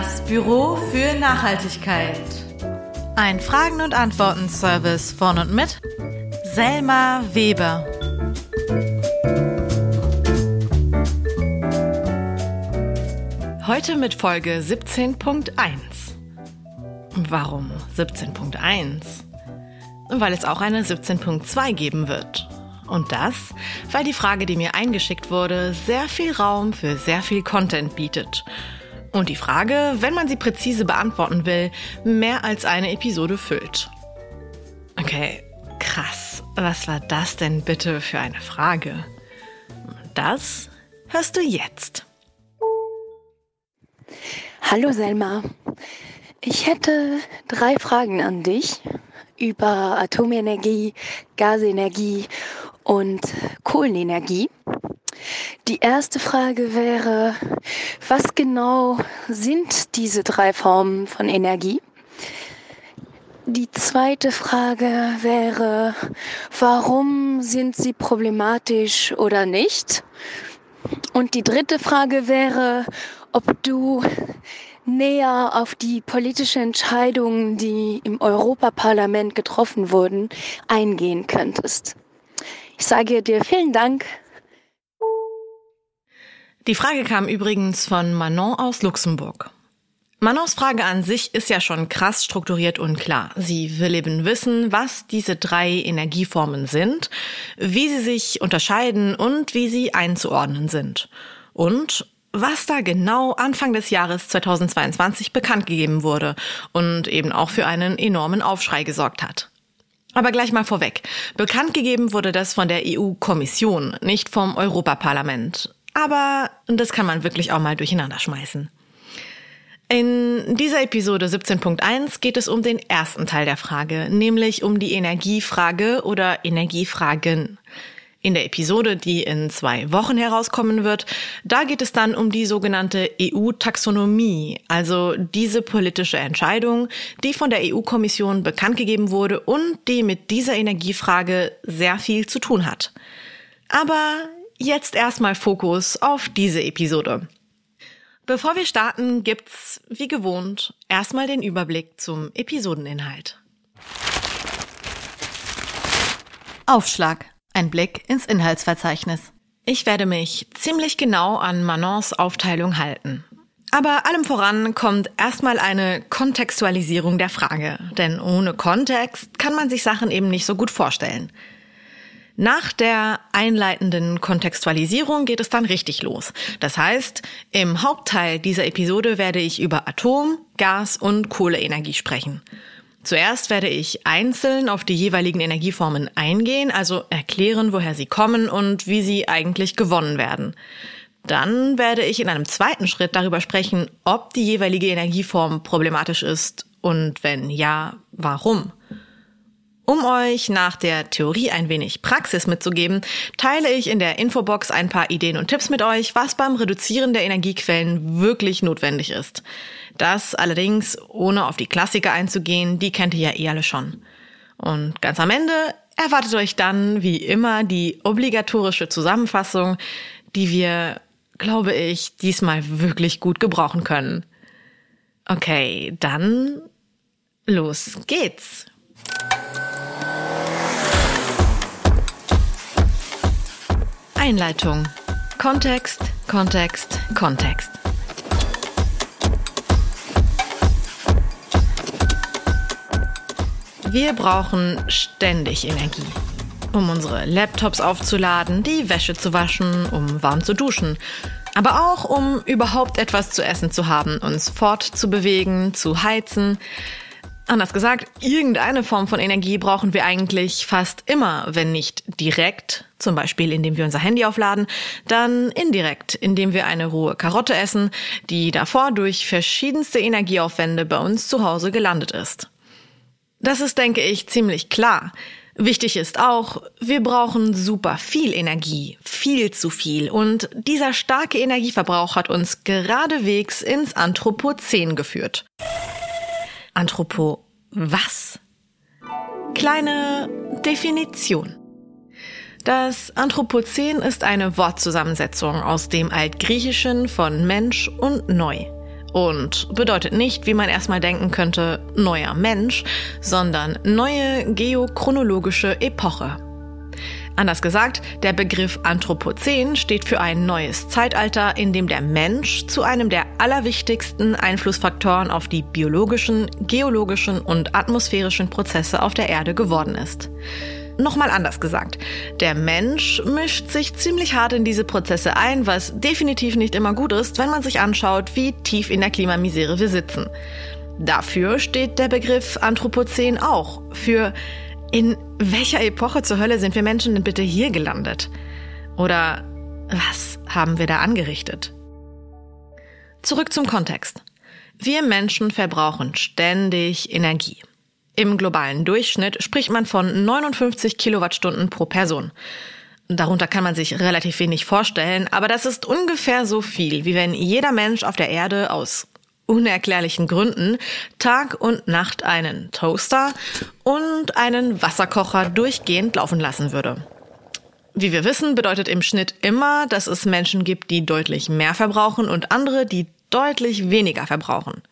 Das Büro für Nachhaltigkeit. Ein Fragen- und Antworten-Service von und mit Selma Weber. Heute mit Folge 17.1. Warum 17.1? Weil es auch eine 17.2 geben wird. Und das, weil die Frage, die mir eingeschickt wurde, sehr viel Raum für sehr viel Content bietet. Und die Frage, wenn man sie präzise beantworten will, mehr als eine Episode füllt. Okay, krass. Was war das denn bitte für eine Frage? Das hörst du jetzt. Hallo Selma. Ich hätte drei Fragen an dich über Atomenergie, Gasenergie und Kohlenenergie. Die erste Frage wäre, was genau sind diese drei Formen von Energie? Die zweite Frage wäre, warum sind sie problematisch oder nicht? Und die dritte Frage wäre, ob du näher auf die politischen Entscheidungen, die im Europaparlament getroffen wurden, eingehen könntest. Ich sage dir vielen Dank. Die Frage kam übrigens von Manon aus Luxemburg. Manons Frage an sich ist ja schon krass strukturiert und klar. Sie will eben wissen, was diese drei Energieformen sind, wie sie sich unterscheiden und wie sie einzuordnen sind. Und was da genau Anfang des Jahres 2022 bekannt gegeben wurde und eben auch für einen enormen Aufschrei gesorgt hat. Aber gleich mal vorweg. Bekannt gegeben wurde das von der EU-Kommission, nicht vom Europaparlament. Aber das kann man wirklich auch mal durcheinander schmeißen. In dieser Episode 17.1 geht es um den ersten Teil der Frage, nämlich um die Energiefrage oder Energiefragen. In der Episode, die in zwei Wochen herauskommen wird, da geht es dann um die sogenannte EU-Taxonomie, also diese politische Entscheidung, die von der EU-Kommission bekannt gegeben wurde und die mit dieser Energiefrage sehr viel zu tun hat. Aber jetzt erstmal Fokus auf diese Episode. Bevor wir starten, gibt's, wie gewohnt, erstmal den Überblick zum Episodeninhalt. Aufschlag. Ein Blick ins Inhaltsverzeichnis. Ich werde mich ziemlich genau an Manons Aufteilung halten. Aber allem voran kommt erstmal eine Kontextualisierung der Frage, denn ohne Kontext kann man sich Sachen eben nicht so gut vorstellen. Nach der einleitenden Kontextualisierung geht es dann richtig los. Das heißt, im Hauptteil dieser Episode werde ich über Atom, Gas und Kohleenergie sprechen. Zuerst werde ich einzeln auf die jeweiligen Energieformen eingehen, also erklären, woher sie kommen und wie sie eigentlich gewonnen werden. Dann werde ich in einem zweiten Schritt darüber sprechen, ob die jeweilige Energieform problematisch ist und wenn ja, warum. Um euch nach der Theorie ein wenig Praxis mitzugeben, teile ich in der Infobox ein paar Ideen und Tipps mit euch, was beim Reduzieren der Energiequellen wirklich notwendig ist. Das allerdings ohne auf die Klassiker einzugehen, die kennt ihr ja eh alle schon. Und ganz am Ende erwartet euch dann wie immer die obligatorische Zusammenfassung, die wir, glaube ich, diesmal wirklich gut gebrauchen können. Okay, dann los geht's. Einleitung. Kontext, Kontext, Kontext. Wir brauchen ständig Energie. Um unsere Laptops aufzuladen, die Wäsche zu waschen, um warm zu duschen. Aber auch um überhaupt etwas zu essen zu haben, uns fortzubewegen, zu heizen. Anders gesagt, irgendeine Form von Energie brauchen wir eigentlich fast immer, wenn nicht direkt, zum Beispiel indem wir unser Handy aufladen, dann indirekt, indem wir eine rohe Karotte essen, die davor durch verschiedenste Energieaufwände bei uns zu Hause gelandet ist. Das ist, denke ich, ziemlich klar. Wichtig ist auch, wir brauchen super viel Energie, viel zu viel. Und dieser starke Energieverbrauch hat uns geradewegs ins Anthropozän geführt. Anthropo was? Kleine Definition. Das Anthropozän ist eine Wortzusammensetzung aus dem Altgriechischen von Mensch und Neu. und bedeutet nicht, wie man erstmal denken könnte, neuer Mensch, sondern neue geochronologische Epoche. Anders gesagt, der Begriff Anthropozän steht für ein neues Zeitalter, in dem der Mensch zu einem der allerwichtigsten Einflussfaktoren auf die biologischen, geologischen und atmosphärischen Prozesse auf der Erde geworden ist. Nochmal anders gesagt, der Mensch mischt sich ziemlich hart in diese Prozesse ein, was definitiv nicht immer gut ist, wenn man sich anschaut, wie tief in der Klimamisere wir sitzen. Dafür steht der Begriff Anthropozän auch, für in welcher Epoche zur Hölle sind wir Menschen denn bitte hier gelandet? Oder was haben wir da angerichtet? Zurück zum Kontext. Wir Menschen verbrauchen ständig Energie. Im globalen Durchschnitt spricht man von 59 Kilowattstunden pro Person. Darunter kann man sich relativ wenig vorstellen, aber das ist ungefähr so viel, wie wenn jeder Mensch auf der Erde aus unerklärlichen Gründen Tag und Nacht einen Toaster und einen Wasserkocher durchgehend laufen lassen würde. Wie wir wissen, bedeutet im Schnitt immer, dass es Menschen gibt, die deutlich mehr verbrauchen und andere, die deutlich weniger verbrauchen.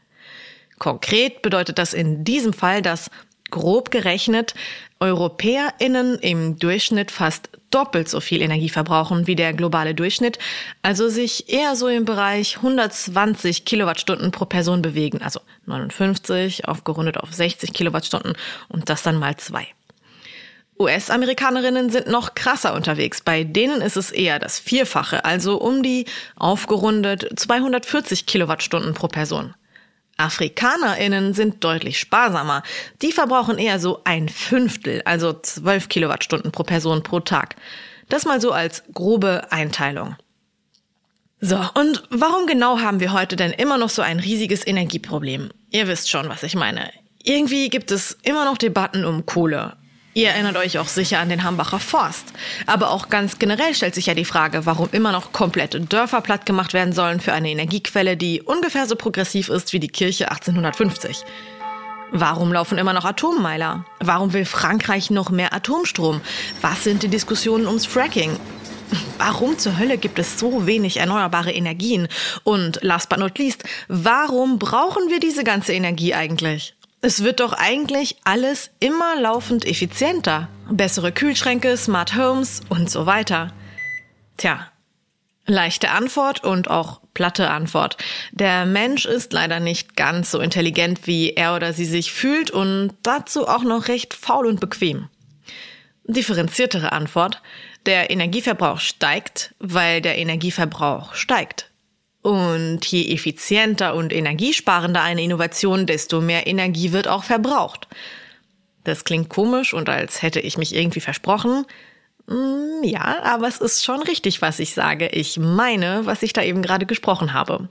Konkret bedeutet das in diesem Fall, dass grob gerechnet EuropäerInnen im Durchschnitt fast doppelt so viel Energie verbrauchen wie der globale Durchschnitt, also sich eher so im Bereich 120 Kilowattstunden pro Person bewegen, also 59 aufgerundet auf 60 Kilowattstunden und das dann mal zwei. US-Amerikanerinnen sind noch krasser unterwegs. Bei denen ist es eher das Vierfache, also um die aufgerundet 240 Kilowattstunden pro Person. AfrikanerInnen sind deutlich sparsamer. Die verbrauchen eher so ein Fünftel, also 12 Kilowattstunden pro Person pro Tag. Das mal so als grobe Einteilung. So, und warum genau haben wir heute denn immer noch so ein riesiges Energieproblem? Ihr wisst schon, was ich meine. Irgendwie gibt es immer noch Debatten um Kohle. Ihr erinnert euch auch sicher an den Hambacher Forst. Aber auch ganz generell stellt sich ja die Frage, warum immer noch komplette Dörfer platt gemacht werden sollen für eine Energiequelle, die ungefähr so progressiv ist wie die Kirche 1850. Warum laufen immer noch Atommeiler? Warum will Frankreich noch mehr Atomstrom? Was sind die Diskussionen ums Fracking? Warum zur Hölle gibt es so wenig erneuerbare Energien? Und last but not least, warum brauchen wir diese ganze Energie eigentlich? Es wird doch eigentlich alles immer laufend effizienter. Bessere Kühlschränke, Smart Homes und so weiter. Tja, leichte Antwort und auch platte Antwort. Der Mensch ist leider nicht ganz so intelligent, wie er oder sie sich fühlt und dazu auch noch recht faul und bequem. Differenziertere Antwort. Der Energieverbrauch steigt, weil der Energieverbrauch steigt. Und je effizienter und energiesparender eine Innovation, desto mehr Energie wird auch verbraucht. Das klingt komisch und als hätte ich mich irgendwie versprochen. Mm, ja, aber es ist schon richtig, was ich sage. Ich meine, was ich da eben gerade gesprochen habe.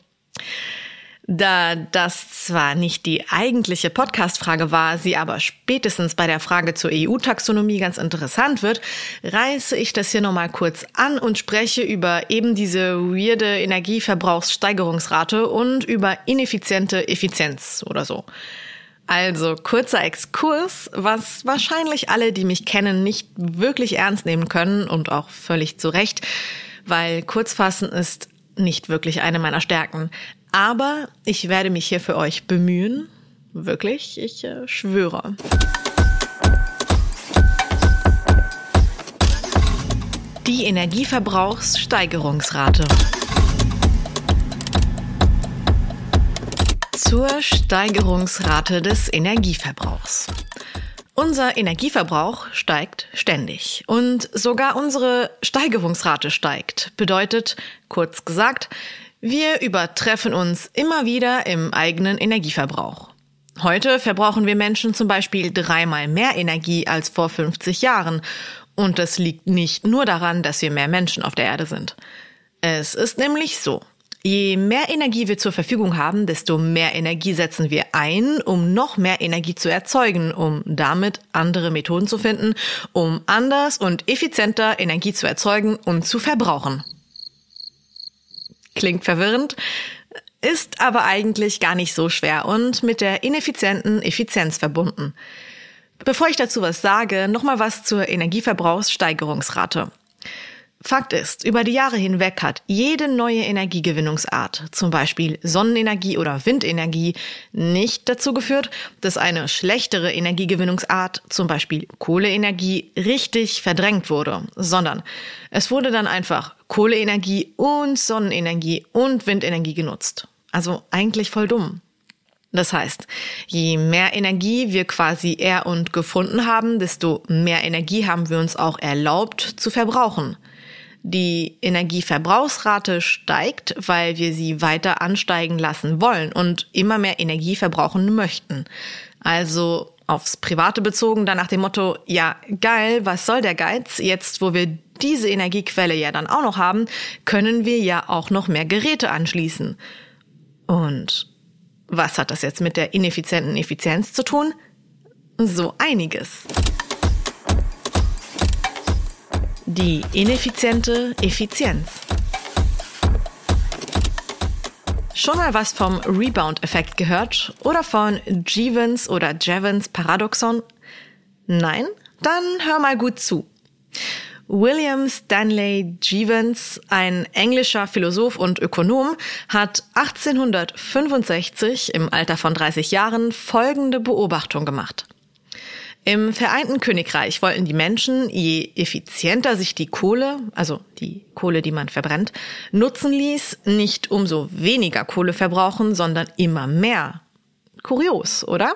Da das zwar nicht die eigentliche Podcast-Frage war, sie aber spätestens bei der Frage zur EU-Taxonomie ganz interessant wird, reiße ich das hier nochmal kurz an und spreche über eben diese weirde Energieverbrauchssteigerungsrate und über ineffiziente Effizienz oder so. Also kurzer Exkurs, was wahrscheinlich alle, die mich kennen, nicht wirklich ernst nehmen können und auch völlig zu Recht, weil Kurzfassen ist nicht wirklich eine meiner Stärken. Aber ich werde mich hier für euch bemühen. Wirklich, ich äh, schwöre. Die Energieverbrauchssteigerungsrate. Zur Steigerungsrate des Energieverbrauchs. Unser Energieverbrauch steigt ständig und sogar unsere Steigerungsrate steigt. Bedeutet, kurz gesagt, wir übertreffen uns immer wieder im eigenen Energieverbrauch. Heute verbrauchen wir Menschen zum Beispiel dreimal mehr Energie als vor 50 Jahren. Und das liegt nicht nur daran, dass wir mehr Menschen auf der Erde sind. Es ist nämlich so. Je mehr Energie wir zur Verfügung haben, desto mehr Energie setzen wir ein, um noch mehr Energie zu erzeugen, um damit andere Methoden zu finden, um anders und effizienter Energie zu erzeugen und zu verbrauchen. Klingt verwirrend, ist aber eigentlich gar nicht so schwer und mit der ineffizienten Effizienz verbunden. Bevor ich dazu was sage, nochmal was zur Energieverbrauchssteigerungsrate. Fakt ist, über die Jahre hinweg hat jede neue Energiegewinnungsart, zum Beispiel Sonnenenergie oder Windenergie, nicht dazu geführt, dass eine schlechtere Energiegewinnungsart, zum Beispiel Kohleenergie, richtig verdrängt wurde, sondern es wurde dann einfach Kohleenergie und Sonnenenergie und Windenergie genutzt. Also eigentlich voll dumm. Das heißt, je mehr Energie wir quasi er und gefunden haben, desto mehr Energie haben wir uns auch erlaubt zu verbrauchen. Die Energieverbrauchsrate steigt, weil wir sie weiter ansteigen lassen wollen und immer mehr Energie verbrauchen möchten. Also aufs Private bezogen, dann nach dem Motto, ja, geil, was soll der Geiz? Jetzt, wo wir diese Energiequelle ja dann auch noch haben, können wir ja auch noch mehr Geräte anschließen. Und was hat das jetzt mit der ineffizienten Effizienz zu tun? So einiges. Die ineffiziente Effizienz. Schon mal was vom Rebound-Effekt gehört oder von Jevons oder Jevons Paradoxon? Nein? Dann hör mal gut zu. William Stanley Jevons, ein englischer Philosoph und Ökonom, hat 1865 im Alter von 30 Jahren folgende Beobachtung gemacht. Im Vereinten Königreich wollten die Menschen, je effizienter sich die Kohle, also die Kohle, die man verbrennt, nutzen ließ, nicht umso weniger Kohle verbrauchen, sondern immer mehr. Kurios, oder?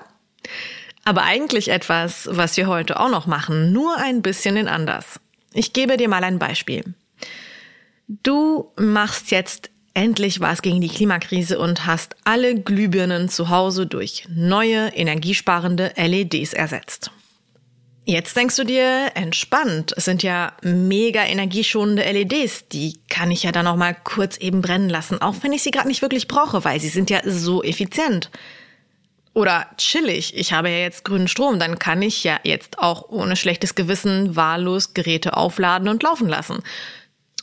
Aber eigentlich etwas, was wir heute auch noch machen, nur ein bisschen in anders. Ich gebe dir mal ein Beispiel. Du machst jetzt endlich was gegen die Klimakrise und hast alle Glühbirnen zu Hause durch neue energiesparende LEDs ersetzt. Jetzt denkst du dir, entspannt, es sind ja mega energieschonende LEDs, die kann ich ja dann auch mal kurz eben brennen lassen, auch wenn ich sie gerade nicht wirklich brauche, weil sie sind ja so effizient. Oder chillig, ich habe ja jetzt grünen Strom, dann kann ich ja jetzt auch ohne schlechtes Gewissen wahllos Geräte aufladen und laufen lassen.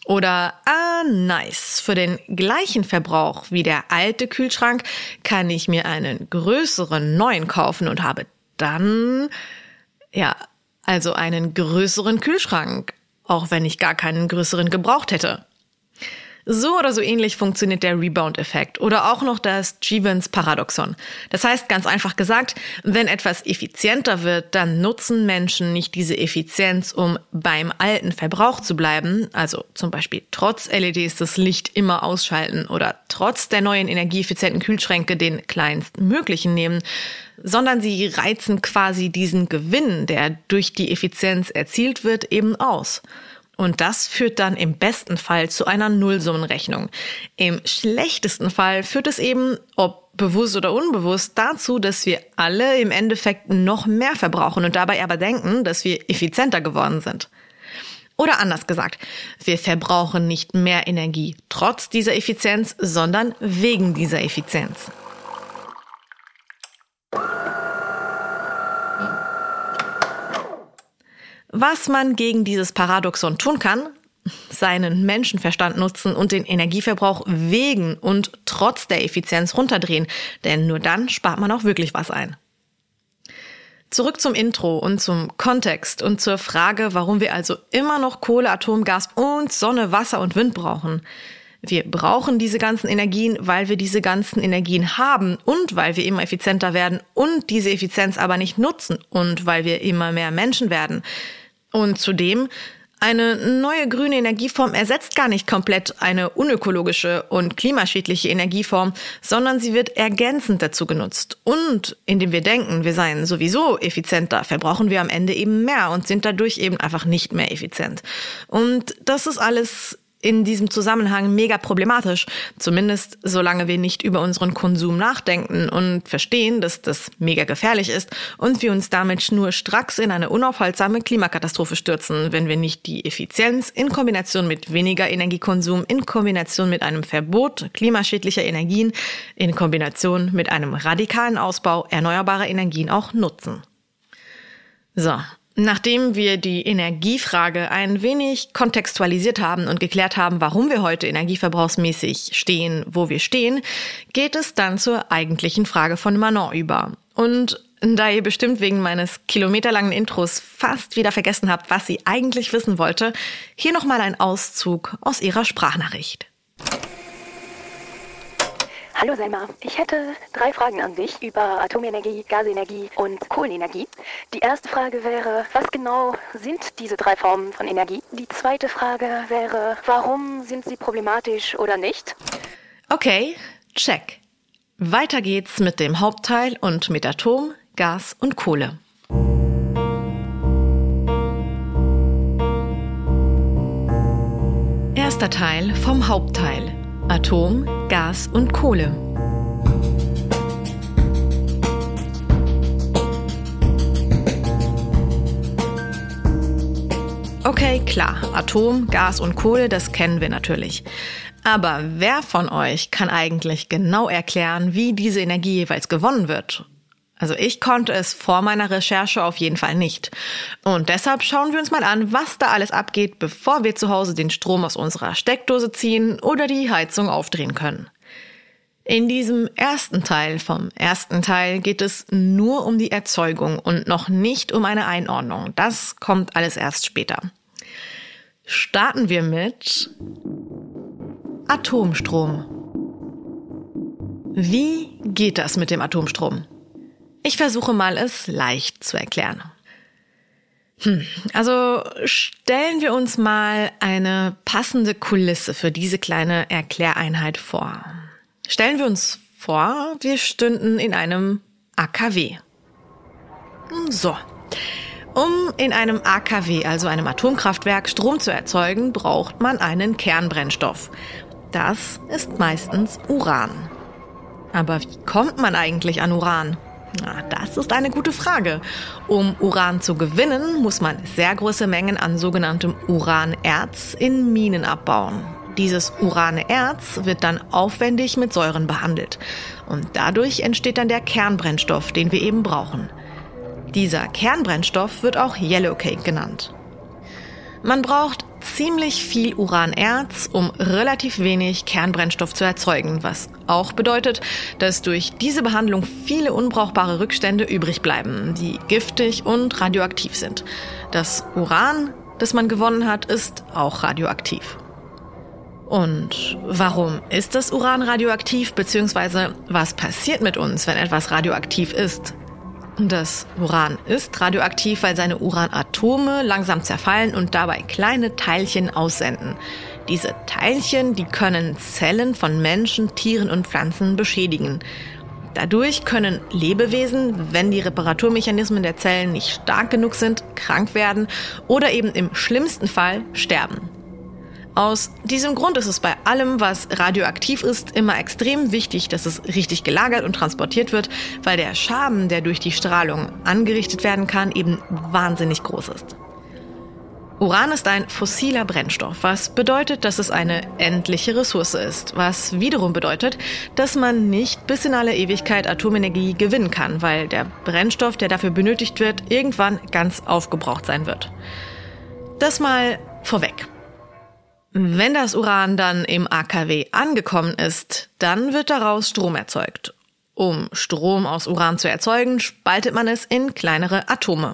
Oder, ah, nice. Für den gleichen Verbrauch wie der alte Kühlschrank kann ich mir einen größeren neuen kaufen und habe dann, ja, also einen größeren Kühlschrank, auch wenn ich gar keinen größeren gebraucht hätte. So oder so ähnlich funktioniert der Rebound-Effekt oder auch noch das Jevons-Paradoxon. Das heißt ganz einfach gesagt, wenn etwas effizienter wird, dann nutzen Menschen nicht diese Effizienz, um beim alten Verbrauch zu bleiben, also zum Beispiel trotz LEDs das Licht immer ausschalten oder trotz der neuen energieeffizienten Kühlschränke den kleinstmöglichen nehmen, sondern sie reizen quasi diesen Gewinn, der durch die Effizienz erzielt wird, eben aus. Und das führt dann im besten Fall zu einer Nullsummenrechnung. Im schlechtesten Fall führt es eben, ob bewusst oder unbewusst, dazu, dass wir alle im Endeffekt noch mehr verbrauchen und dabei aber denken, dass wir effizienter geworden sind. Oder anders gesagt, wir verbrauchen nicht mehr Energie trotz dieser Effizienz, sondern wegen dieser Effizienz. Was man gegen dieses Paradoxon tun kann, seinen Menschenverstand nutzen und den Energieverbrauch wegen und trotz der Effizienz runterdrehen, denn nur dann spart man auch wirklich was ein. Zurück zum Intro und zum Kontext und zur Frage, warum wir also immer noch Kohle, Atomgas und Sonne, Wasser und Wind brauchen. Wir brauchen diese ganzen Energien, weil wir diese ganzen Energien haben und weil wir immer effizienter werden und diese Effizienz aber nicht nutzen und weil wir immer mehr Menschen werden. Und zudem, eine neue grüne Energieform ersetzt gar nicht komplett eine unökologische und klimaschädliche Energieform, sondern sie wird ergänzend dazu genutzt. Und indem wir denken, wir seien sowieso effizienter, verbrauchen wir am Ende eben mehr und sind dadurch eben einfach nicht mehr effizient. Und das ist alles in diesem Zusammenhang mega problematisch, zumindest solange wir nicht über unseren Konsum nachdenken und verstehen, dass das mega gefährlich ist und wir uns damit nur stracks in eine unaufhaltsame Klimakatastrophe stürzen, wenn wir nicht die Effizienz in Kombination mit weniger Energiekonsum, in Kombination mit einem Verbot klimaschädlicher Energien, in Kombination mit einem radikalen Ausbau erneuerbarer Energien auch nutzen. So, Nachdem wir die Energiefrage ein wenig kontextualisiert haben und geklärt haben, warum wir heute energieverbrauchsmäßig stehen, wo wir stehen, geht es dann zur eigentlichen Frage von Manon über. Und Da ihr bestimmt wegen meines kilometerlangen Intros fast wieder vergessen habt, was sie eigentlich wissen wollte, hier nochmal ein Auszug aus ihrer Sprachnachricht. Hallo Selma, ich hätte drei Fragen an dich über Atomenergie, Gasenergie und Kohlenenergie. Die erste Frage wäre, was genau sind diese drei Formen von Energie? Die zweite Frage wäre, warum sind sie problematisch oder nicht? Okay, check. Weiter geht's mit dem Hauptteil und mit Atom, Gas und Kohle. Erster Teil vom Hauptteil. Atom, Gas und Kohle. Okay, klar, Atom, Gas und Kohle, das kennen wir natürlich. Aber wer von euch kann eigentlich genau erklären, wie diese Energie jeweils gewonnen wird also ich konnte es vor meiner Recherche auf jeden Fall nicht. Und deshalb schauen wir uns mal an, was da alles abgeht, bevor wir zu Hause den Strom aus unserer Steckdose ziehen oder die Heizung aufdrehen können. In diesem ersten Teil vom ersten Teil geht es nur um die Erzeugung und noch nicht um eine Einordnung. Das kommt alles erst später. Starten wir mit Atomstrom. Wie geht das mit dem Atomstrom? Ich versuche mal, es leicht zu erklären. Hm, also stellen wir uns mal eine passende Kulisse für diese kleine Erkläreinheit vor. Stellen wir uns vor, wir stünden in einem AKW. So. Um in einem AKW, also einem Atomkraftwerk, Strom zu erzeugen, braucht man einen Kernbrennstoff. Das ist meistens Uran. Aber wie kommt man eigentlich an Uran? Na, das ist eine gute Frage. Um Uran zu gewinnen, muss man sehr große Mengen an sogenanntem Uranerz in Minen abbauen. Dieses urane Erz wird dann aufwendig mit Säuren behandelt. Und dadurch entsteht dann der Kernbrennstoff, den wir eben brauchen. Dieser Kernbrennstoff wird auch Yellowcake genannt. Man braucht ziemlich viel Uranerz, um relativ wenig Kernbrennstoff zu erzeugen, was auch bedeutet, dass durch diese Behandlung viele unbrauchbare Rückstände übrig bleiben, die giftig und radioaktiv sind. Das Uran, das man gewonnen hat, ist auch radioaktiv. Und warum ist das Uran radioaktiv, beziehungsweise was passiert mit uns, wenn etwas radioaktiv ist? Das Uran ist radioaktiv, weil seine Uranatome langsam zerfallen und dabei kleine Teilchen aussenden. Diese Teilchen, die können Zellen von Menschen, Tieren und Pflanzen beschädigen. Dadurch können Lebewesen, wenn die Reparaturmechanismen der Zellen nicht stark genug sind, krank werden oder eben im schlimmsten Fall sterben. Aus diesem Grund ist es bei allem, was radioaktiv ist, immer extrem wichtig, dass es richtig gelagert und transportiert wird, weil der Schaden, der durch die Strahlung angerichtet werden kann, eben wahnsinnig groß ist. Uran ist ein fossiler Brennstoff, was bedeutet, dass es eine endliche Ressource ist, was wiederum bedeutet, dass man nicht bis in alle Ewigkeit Atomenergie gewinnen kann, weil der Brennstoff, der dafür benötigt wird, irgendwann ganz aufgebraucht sein wird. Das mal vorweg. Wenn das Uran dann im AKW angekommen ist, dann wird daraus Strom erzeugt. Um Strom aus Uran zu erzeugen, spaltet man es in kleinere Atome.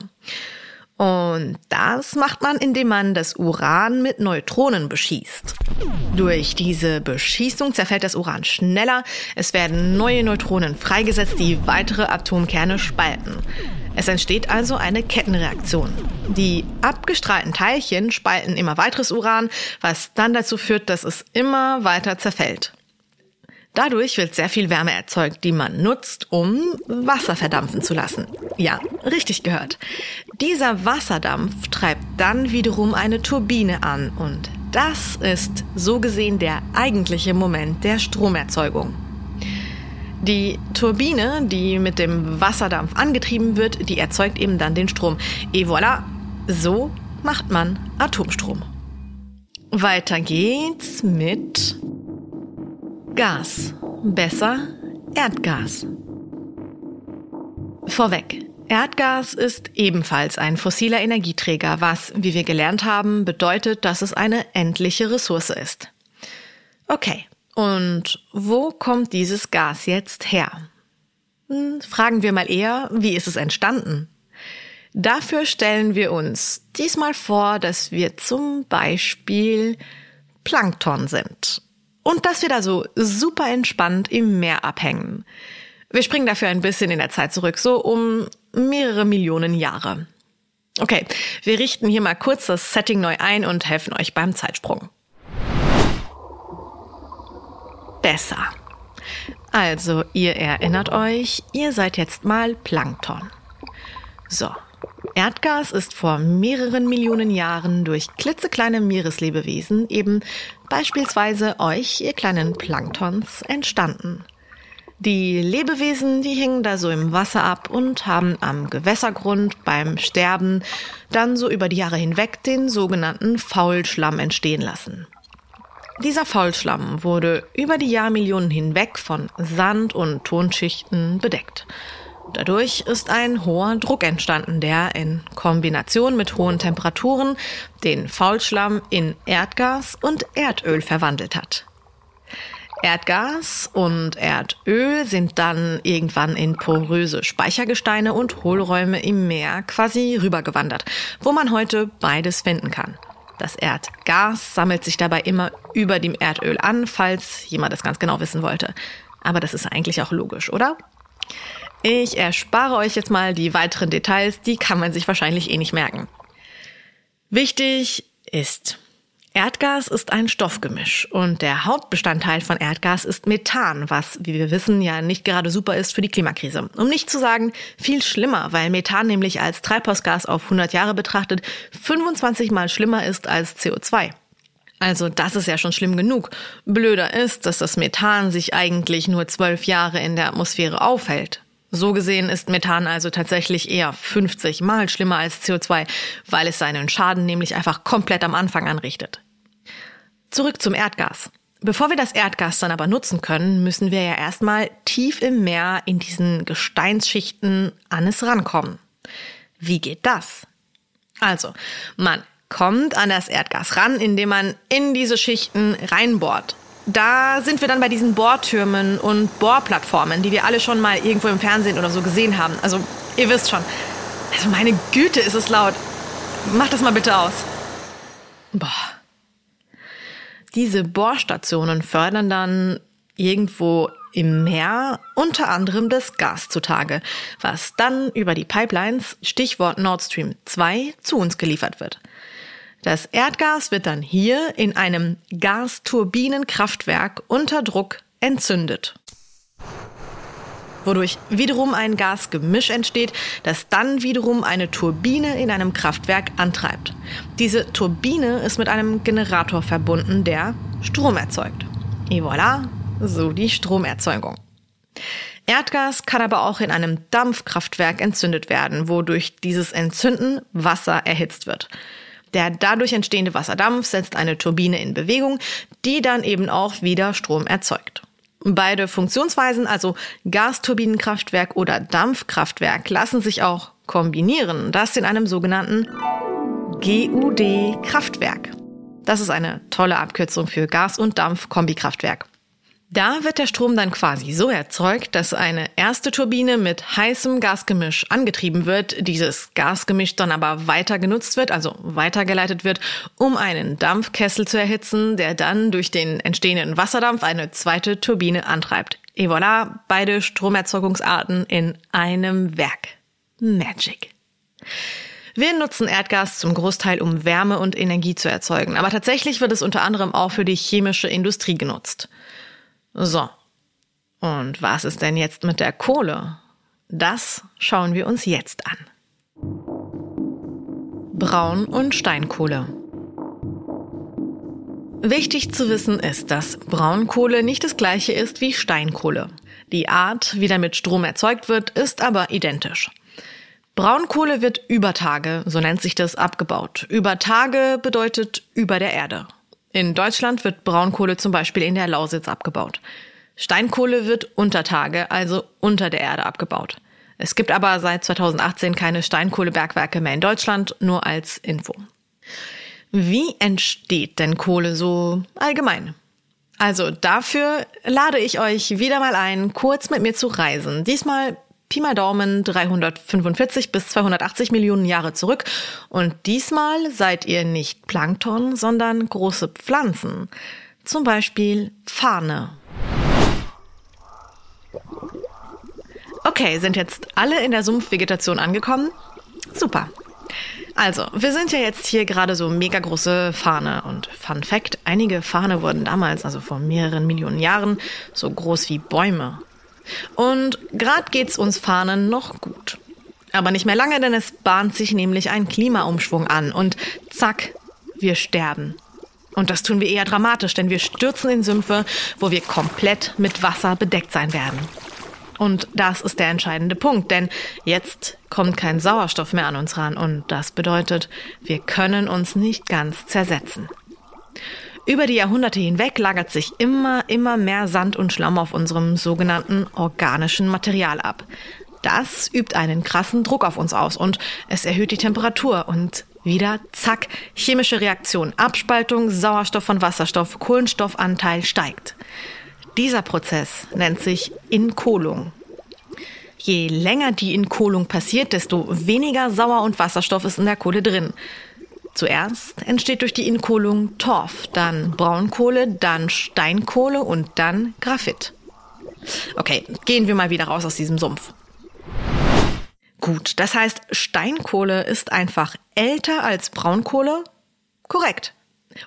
Und das macht man, indem man das Uran mit Neutronen beschießt. Durch diese Beschießung zerfällt das Uran schneller, es werden neue Neutronen freigesetzt, die weitere Atomkerne spalten. Es entsteht also eine Kettenreaktion. Die abgestrahlten Teilchen spalten immer weiteres Uran, was dann dazu führt, dass es immer weiter zerfällt. Dadurch wird sehr viel Wärme erzeugt, die man nutzt, um Wasser verdampfen zu lassen. Ja, richtig gehört. Dieser Wasserdampf treibt dann wiederum eine Turbine an und das ist so gesehen der eigentliche Moment der Stromerzeugung. Die Turbine, die mit dem Wasserdampf angetrieben wird, die erzeugt eben dann den Strom. Et voilà, so macht man Atomstrom. Weiter geht's mit Gas. Besser Erdgas. Vorweg. Erdgas ist ebenfalls ein fossiler Energieträger, was, wie wir gelernt haben, bedeutet, dass es eine endliche Ressource ist. Okay, und wo kommt dieses Gas jetzt her? Hm, fragen wir mal eher, wie ist es entstanden? Dafür stellen wir uns diesmal vor, dass wir zum Beispiel Plankton sind und dass wir da so super entspannt im Meer abhängen. Wir springen dafür ein bisschen in der Zeit zurück, so um mehrere Millionen Jahre. Okay, wir richten hier mal kurz das Setting neu ein und helfen euch beim Zeitsprung. Besser. Also, ihr erinnert euch, ihr seid jetzt mal Plankton. So, Erdgas ist vor mehreren Millionen Jahren durch klitzekleine Meereslebewesen, eben beispielsweise euch, ihr kleinen Planktons, entstanden. Die Lebewesen, die hingen da so im Wasser ab und haben am Gewässergrund beim Sterben dann so über die Jahre hinweg den sogenannten Faulschlamm entstehen lassen. Dieser Faulschlamm wurde über die Jahrmillionen hinweg von Sand und Tonschichten bedeckt. Dadurch ist ein hoher Druck entstanden, der in Kombination mit hohen Temperaturen den Faulschlamm in Erdgas und Erdöl verwandelt hat. Erdgas und Erdöl sind dann irgendwann in poröse Speichergesteine und Hohlräume im Meer quasi rübergewandert, wo man heute beides finden kann. Das Erdgas sammelt sich dabei immer über dem Erdöl an, falls jemand das ganz genau wissen wollte. Aber das ist eigentlich auch logisch, oder? Ich erspare euch jetzt mal die weiteren Details, die kann man sich wahrscheinlich eh nicht merken. Wichtig ist, Erdgas ist ein Stoffgemisch und der Hauptbestandteil von Erdgas ist Methan, was, wie wir wissen, ja nicht gerade super ist für die Klimakrise. Um nicht zu sagen, viel schlimmer, weil Methan nämlich als Treibhausgas auf 100 Jahre betrachtet 25 mal schlimmer ist als CO2. Also das ist ja schon schlimm genug. Blöder ist, dass das Methan sich eigentlich nur zwölf Jahre in der Atmosphäre aufhält. So gesehen ist Methan also tatsächlich eher 50 mal schlimmer als CO2, weil es seinen Schaden nämlich einfach komplett am Anfang anrichtet. Zurück zum Erdgas. Bevor wir das Erdgas dann aber nutzen können, müssen wir ja erstmal tief im Meer in diesen Gesteinsschichten an es rankommen. Wie geht das? Also, man kommt an das Erdgas ran, indem man in diese Schichten reinbohrt. Da sind wir dann bei diesen Bohrtürmen und Bohrplattformen, die wir alle schon mal irgendwo im Fernsehen oder so gesehen haben. Also, ihr wisst schon. Also, meine Güte, ist es laut. Macht das mal bitte aus. Boah. Diese Bohrstationen fördern dann irgendwo im Meer unter anderem das Gas zutage, was dann über die Pipelines, Stichwort Nord Stream 2, zu uns geliefert wird. Das Erdgas wird dann hier in einem Gasturbinenkraftwerk unter Druck entzündet wodurch wiederum ein Gasgemisch entsteht, das dann wiederum eine Turbine in einem Kraftwerk antreibt. Diese Turbine ist mit einem Generator verbunden, der Strom erzeugt. Et voilà, so die Stromerzeugung. Erdgas kann aber auch in einem Dampfkraftwerk entzündet werden, wodurch dieses Entzünden Wasser erhitzt wird. Der dadurch entstehende Wasserdampf setzt eine Turbine in Bewegung, die dann eben auch wieder Strom erzeugt. Beide Funktionsweisen, also Gasturbinenkraftwerk oder Dampfkraftwerk, lassen sich auch kombinieren. Das in einem sogenannten GUD-Kraftwerk. Das ist eine tolle Abkürzung für Gas- und Dampf-Kombikraftwerk. Da wird der Strom dann quasi so erzeugt, dass eine erste Turbine mit heißem Gasgemisch angetrieben wird, dieses Gasgemisch dann aber weiter genutzt wird, also weitergeleitet wird, um einen Dampfkessel zu erhitzen, der dann durch den entstehenden Wasserdampf eine zweite Turbine antreibt. Et voilà, beide Stromerzeugungsarten in einem Werk. Magic. Wir nutzen Erdgas zum Großteil, um Wärme und Energie zu erzeugen, aber tatsächlich wird es unter anderem auch für die chemische Industrie genutzt. So. Und was ist denn jetzt mit der Kohle? Das schauen wir uns jetzt an. Braun- und Steinkohle. Wichtig zu wissen ist, dass Braunkohle nicht das gleiche ist wie Steinkohle. Die Art, wie damit Strom erzeugt wird, ist aber identisch. Braunkohle wird über Tage, so nennt sich das, abgebaut. Über Tage bedeutet über der Erde. In Deutschland wird Braunkohle zum Beispiel in der Lausitz abgebaut. Steinkohle wird unter Tage, also unter der Erde abgebaut. Es gibt aber seit 2018 keine Steinkohlebergwerke mehr in Deutschland, nur als Info. Wie entsteht denn Kohle so allgemein? Also dafür lade ich euch wieder mal ein, kurz mit mir zu reisen. Diesmal Pi mal Daumen 345 bis 280 Millionen Jahre zurück. Und diesmal seid ihr nicht Plankton, sondern große Pflanzen. Zum Beispiel Fahne. Okay, sind jetzt alle in der Sumpfvegetation angekommen? Super. Also, wir sind ja jetzt hier gerade so mega große Fahne und Fun Fact, einige Fahne wurden damals, also vor mehreren Millionen Jahren, so groß wie Bäume. Und gerade geht's uns Fahnen noch gut. Aber nicht mehr lange, denn es bahnt sich nämlich ein Klimaumschwung an und zack, wir sterben. Und das tun wir eher dramatisch, denn wir stürzen in Sümpfe, wo wir komplett mit Wasser bedeckt sein werden. Und das ist der entscheidende Punkt, denn jetzt kommt kein Sauerstoff mehr an uns ran und das bedeutet, wir können uns nicht ganz zersetzen. Über die Jahrhunderte hinweg lagert sich immer, immer mehr Sand und Schlamm auf unserem sogenannten organischen Material ab. Das übt einen krassen Druck auf uns aus und es erhöht die Temperatur und wieder zack, chemische Reaktion, Abspaltung, Sauerstoff von Wasserstoff, Kohlenstoffanteil steigt. Dieser Prozess nennt sich Inkohlung. Je länger die Inkohlung passiert, desto weniger Sauer- und Wasserstoff ist in der Kohle drin. Zuerst entsteht durch die Inkohlung Torf, dann Braunkohle, dann Steinkohle und dann Graphit. Okay, gehen wir mal wieder raus aus diesem Sumpf. Gut, das heißt, Steinkohle ist einfach älter als Braunkohle? Korrekt.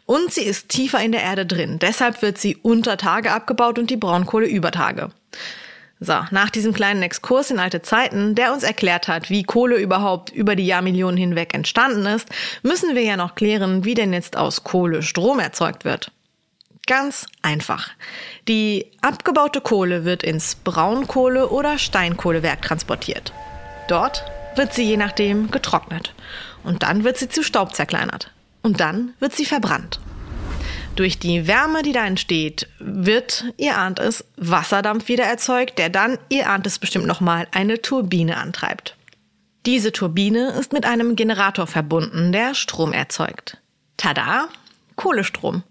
Und sie ist tiefer in der Erde drin. Deshalb wird sie unter Tage abgebaut und die Braunkohle über Tage. So, nach diesem kleinen Exkurs in alte Zeiten, der uns erklärt hat, wie Kohle überhaupt über die Jahrmillionen hinweg entstanden ist, müssen wir ja noch klären, wie denn jetzt aus Kohle Strom erzeugt wird. Ganz einfach. Die abgebaute Kohle wird ins Braunkohle- oder Steinkohlewerk transportiert. Dort wird sie je nachdem getrocknet. Und dann wird sie zu Staub zerkleinert und dann wird sie verbrannt. Durch die Wärme, die da entsteht, wird, ihr ahnt es, Wasserdampf wieder erzeugt, der dann, ihr ahnt es bestimmt nochmal, eine Turbine antreibt. Diese Turbine ist mit einem Generator verbunden, der Strom erzeugt. Tada! Kohlestrom.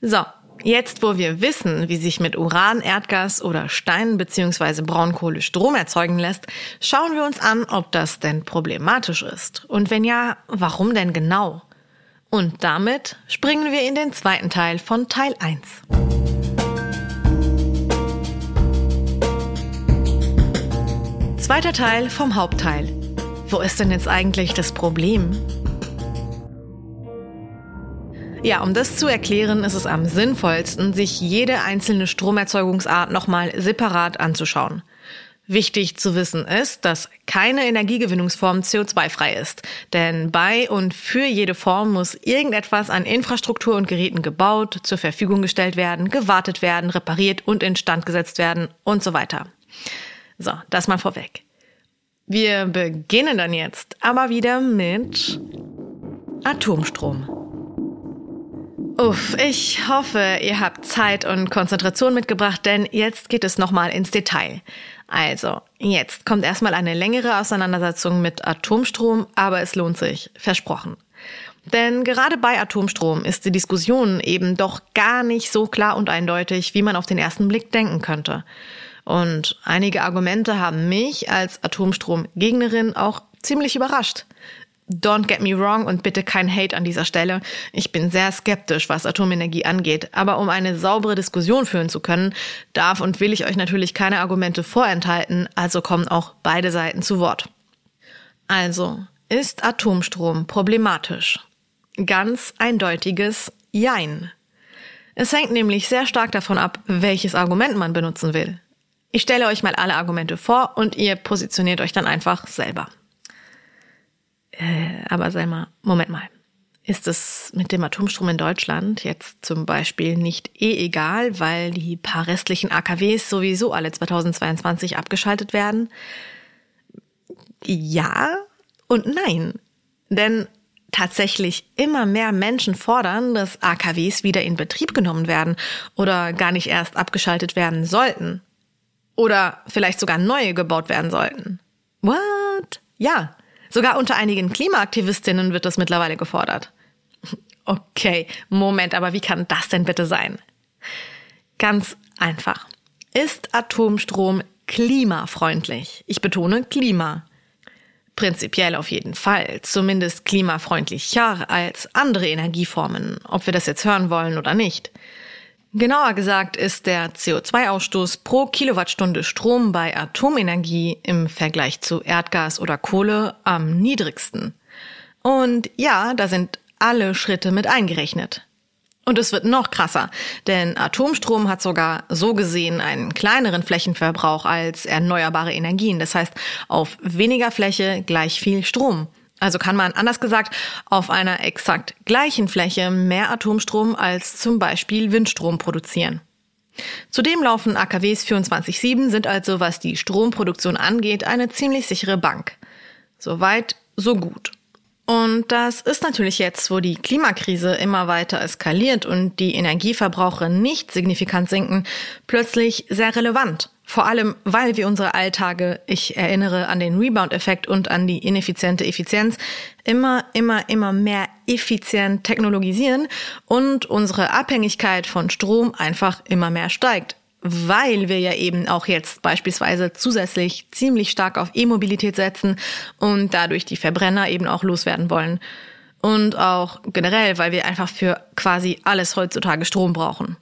So, jetzt wo wir wissen, wie sich mit Uran, Erdgas oder Stein bzw. Braunkohle Strom erzeugen lässt, schauen wir uns an, ob das denn problematisch ist. Und wenn ja, warum denn genau? Und damit springen wir in den zweiten Teil von Teil 1. Zweiter Teil vom Hauptteil. Wo ist denn jetzt eigentlich das Problem? Ja, um das zu erklären, ist es am sinnvollsten, sich jede einzelne Stromerzeugungsart nochmal separat anzuschauen. Wichtig zu wissen ist, dass keine Energiegewinnungsform CO2-frei ist. Denn bei und für jede Form muss irgendetwas an Infrastruktur und Geräten gebaut, zur Verfügung gestellt werden, gewartet werden, repariert und instand gesetzt werden und so weiter. So, das mal vorweg. Wir beginnen dann jetzt aber wieder mit Atomstrom. Uff, ich hoffe, ihr habt Zeit und Konzentration mitgebracht, denn jetzt geht es nochmal ins Detail. Also, jetzt kommt erstmal eine längere Auseinandersetzung mit Atomstrom, aber es lohnt sich, versprochen. Denn gerade bei Atomstrom ist die Diskussion eben doch gar nicht so klar und eindeutig, wie man auf den ersten Blick denken könnte. Und einige Argumente haben mich als Atomstromgegnerin auch ziemlich überrascht. Don't get me wrong und bitte kein Hate an dieser Stelle. Ich bin sehr skeptisch, was Atomenergie angeht. Aber um eine saubere Diskussion führen zu können, darf und will ich euch natürlich keine Argumente vorenthalten, also kommen auch beide Seiten zu Wort. Also, ist Atomstrom problematisch? Ganz eindeutiges Jein. Es hängt nämlich sehr stark davon ab, welches Argument man benutzen will. Ich stelle euch mal alle Argumente vor und ihr positioniert euch dann einfach selber. Äh, aber sei mal, Moment mal. Ist es mit dem Atomstrom in Deutschland jetzt zum Beispiel nicht eh egal, weil die paar restlichen AKWs sowieso alle 2022 abgeschaltet werden? Ja und nein. Denn tatsächlich immer mehr Menschen fordern, dass AKWs wieder in Betrieb genommen werden oder gar nicht erst abgeschaltet werden sollten. Oder vielleicht sogar neue gebaut werden sollten. What? Ja, Sogar unter einigen Klimaaktivistinnen wird das mittlerweile gefordert. Okay, Moment, aber wie kann das denn bitte sein? Ganz einfach. Ist Atomstrom klimafreundlich. Ich betone Klima. Prinzipiell auf jeden Fall, zumindest klimafreundlicher als andere Energieformen, ob wir das jetzt hören wollen oder nicht. Genauer gesagt ist der CO2-Ausstoß pro Kilowattstunde Strom bei Atomenergie im Vergleich zu Erdgas oder Kohle am niedrigsten. Und ja, da sind alle Schritte mit eingerechnet. Und es wird noch krasser, denn Atomstrom hat sogar so gesehen einen kleineren Flächenverbrauch als erneuerbare Energien. Das heißt, auf weniger Fläche gleich viel Strom. Also kann man anders gesagt auf einer exakt gleichen Fläche mehr Atomstrom als zum Beispiel Windstrom produzieren. Zudem laufen AKWs 24-7, sind also, was die Stromproduktion angeht, eine ziemlich sichere Bank. Soweit, so gut. Und das ist natürlich jetzt, wo die Klimakrise immer weiter eskaliert und die Energieverbraucher nicht signifikant sinken, plötzlich sehr relevant. Vor allem, weil wir unsere Alltage, ich erinnere an den Rebound-Effekt und an die ineffiziente Effizienz, immer, immer, immer mehr effizient technologisieren und unsere Abhängigkeit von Strom einfach immer mehr steigt weil wir ja eben auch jetzt beispielsweise zusätzlich ziemlich stark auf E-Mobilität setzen und dadurch die Verbrenner eben auch loswerden wollen. Und auch generell, weil wir einfach für quasi alles heutzutage Strom brauchen.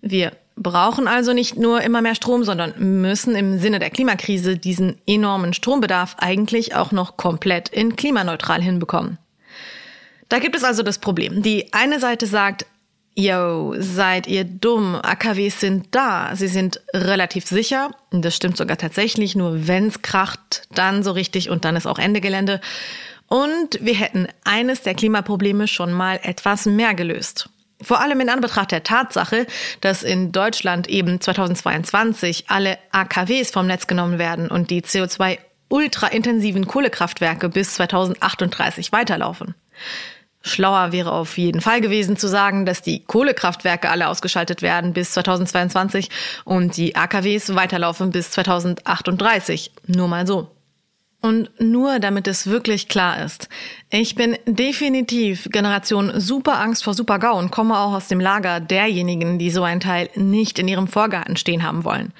Wir brauchen also nicht nur immer mehr Strom, sondern müssen im Sinne der Klimakrise diesen enormen Strombedarf eigentlich auch noch komplett in klimaneutral hinbekommen. Da gibt es also das Problem. Die eine Seite sagt, Yo, seid ihr dumm? AKWs sind da. Sie sind relativ sicher. Das stimmt sogar tatsächlich. Nur wenn's kracht, dann so richtig und dann ist auch Ende Gelände. Und wir hätten eines der Klimaprobleme schon mal etwas mehr gelöst. Vor allem in Anbetracht der Tatsache, dass in Deutschland eben 2022 alle AKWs vom Netz genommen werden und die CO2 ultraintensiven Kohlekraftwerke bis 2038 weiterlaufen. Schlauer wäre auf jeden Fall gewesen zu sagen, dass die Kohlekraftwerke alle ausgeschaltet werden bis 2022 und die AKWs weiterlaufen bis 2038. Nur mal so. Und nur damit es wirklich klar ist. Ich bin definitiv Generation Super Angst vor Super GAU und komme auch aus dem Lager derjenigen, die so ein Teil nicht in ihrem Vorgarten stehen haben wollen.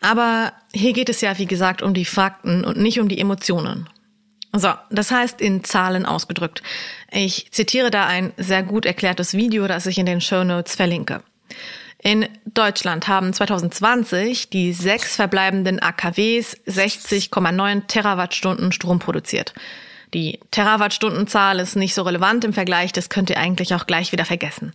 Aber hier geht es ja, wie gesagt, um die Fakten und nicht um die Emotionen. So, das heißt in Zahlen ausgedrückt. Ich zitiere da ein sehr gut erklärtes Video, das ich in den Show Notes verlinke. In Deutschland haben 2020 die sechs verbleibenden AKWs 60,9 Terawattstunden Strom produziert. Die Terawattstundenzahl ist nicht so relevant im Vergleich, das könnt ihr eigentlich auch gleich wieder vergessen.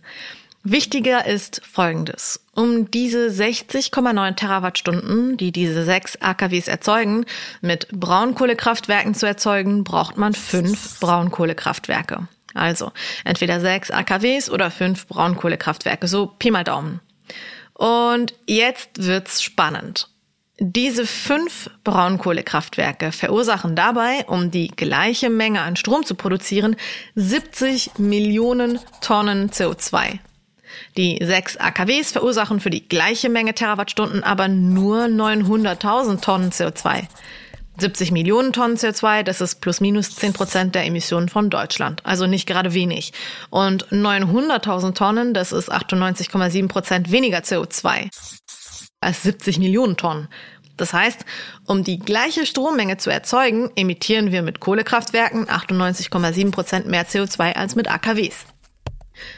Wichtiger ist Folgendes. Um diese 60,9 Terawattstunden, die diese sechs AKWs erzeugen, mit Braunkohlekraftwerken zu erzeugen, braucht man fünf Braunkohlekraftwerke. Also entweder sechs AKWs oder fünf Braunkohlekraftwerke, so Pi mal Daumen. Und jetzt wird's spannend. Diese fünf Braunkohlekraftwerke verursachen dabei, um die gleiche Menge an Strom zu produzieren, 70 Millionen Tonnen CO2. Die sechs AKWs verursachen für die gleiche Menge Terawattstunden aber nur 900.000 Tonnen CO2. 70 Millionen Tonnen CO2, das ist plus minus 10 Prozent der Emissionen von Deutschland. Also nicht gerade wenig. Und 900.000 Tonnen, das ist 98,7 Prozent weniger CO2 als 70 Millionen Tonnen. Das heißt, um die gleiche Strommenge zu erzeugen, emittieren wir mit Kohlekraftwerken 98,7 Prozent mehr CO2 als mit AKWs.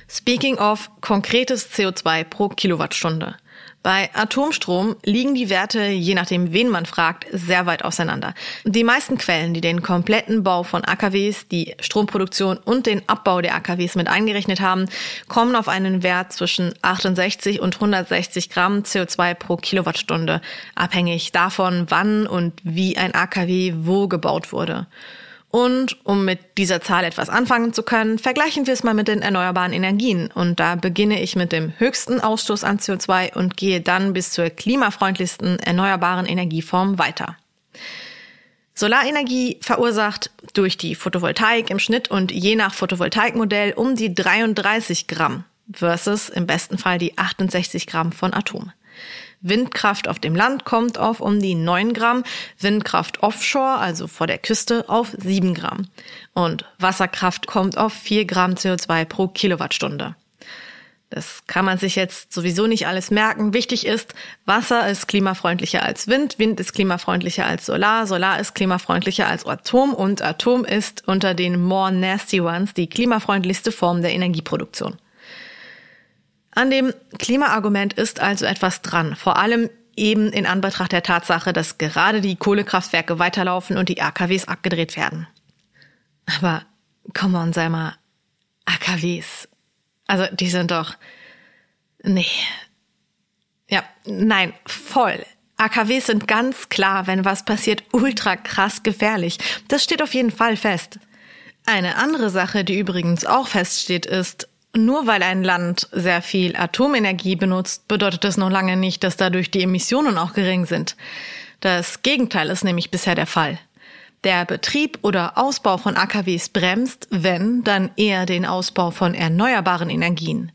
Speaking of konkretes CO2 pro Kilowattstunde. Bei Atomstrom liegen die Werte, je nachdem wen man fragt, sehr weit auseinander. Die meisten Quellen, die den kompletten Bau von AKWs, die Stromproduktion und den Abbau der AKWs mit eingerechnet haben, kommen auf einen Wert zwischen 68 und 160 Gramm CO2 pro Kilowattstunde, abhängig davon, wann und wie ein AKW wo gebaut wurde. Und um mit dieser Zahl etwas anfangen zu können, vergleichen wir es mal mit den erneuerbaren Energien. Und da beginne ich mit dem höchsten Ausstoß an CO2 und gehe dann bis zur klimafreundlichsten erneuerbaren Energieform weiter. Solarenergie verursacht durch die Photovoltaik im Schnitt und je nach Photovoltaikmodell um die 33 Gramm versus im besten Fall die 68 Gramm von Atom. Windkraft auf dem Land kommt auf um die 9 Gramm, Windkraft offshore, also vor der Küste, auf 7 Gramm. Und Wasserkraft kommt auf 4 Gramm CO2 pro Kilowattstunde. Das kann man sich jetzt sowieso nicht alles merken. Wichtig ist, Wasser ist klimafreundlicher als Wind, Wind ist klimafreundlicher als Solar, Solar ist klimafreundlicher als Atom und Atom ist unter den more nasty ones die klimafreundlichste Form der Energieproduktion. An dem Klimaargument ist also etwas dran, vor allem eben in Anbetracht der Tatsache, dass gerade die Kohlekraftwerke weiterlaufen und die AKWs abgedreht werden. Aber come on, sei mal, AKWs, also die sind doch. Nee. Ja, nein, voll. AKWs sind ganz klar, wenn was passiert, ultra krass gefährlich. Das steht auf jeden Fall fest. Eine andere Sache, die übrigens auch feststeht, ist, nur weil ein Land sehr viel Atomenergie benutzt, bedeutet das noch lange nicht, dass dadurch die Emissionen auch gering sind. Das Gegenteil ist nämlich bisher der Fall. Der Betrieb oder Ausbau von AKWs bremst, wenn, dann eher den Ausbau von erneuerbaren Energien.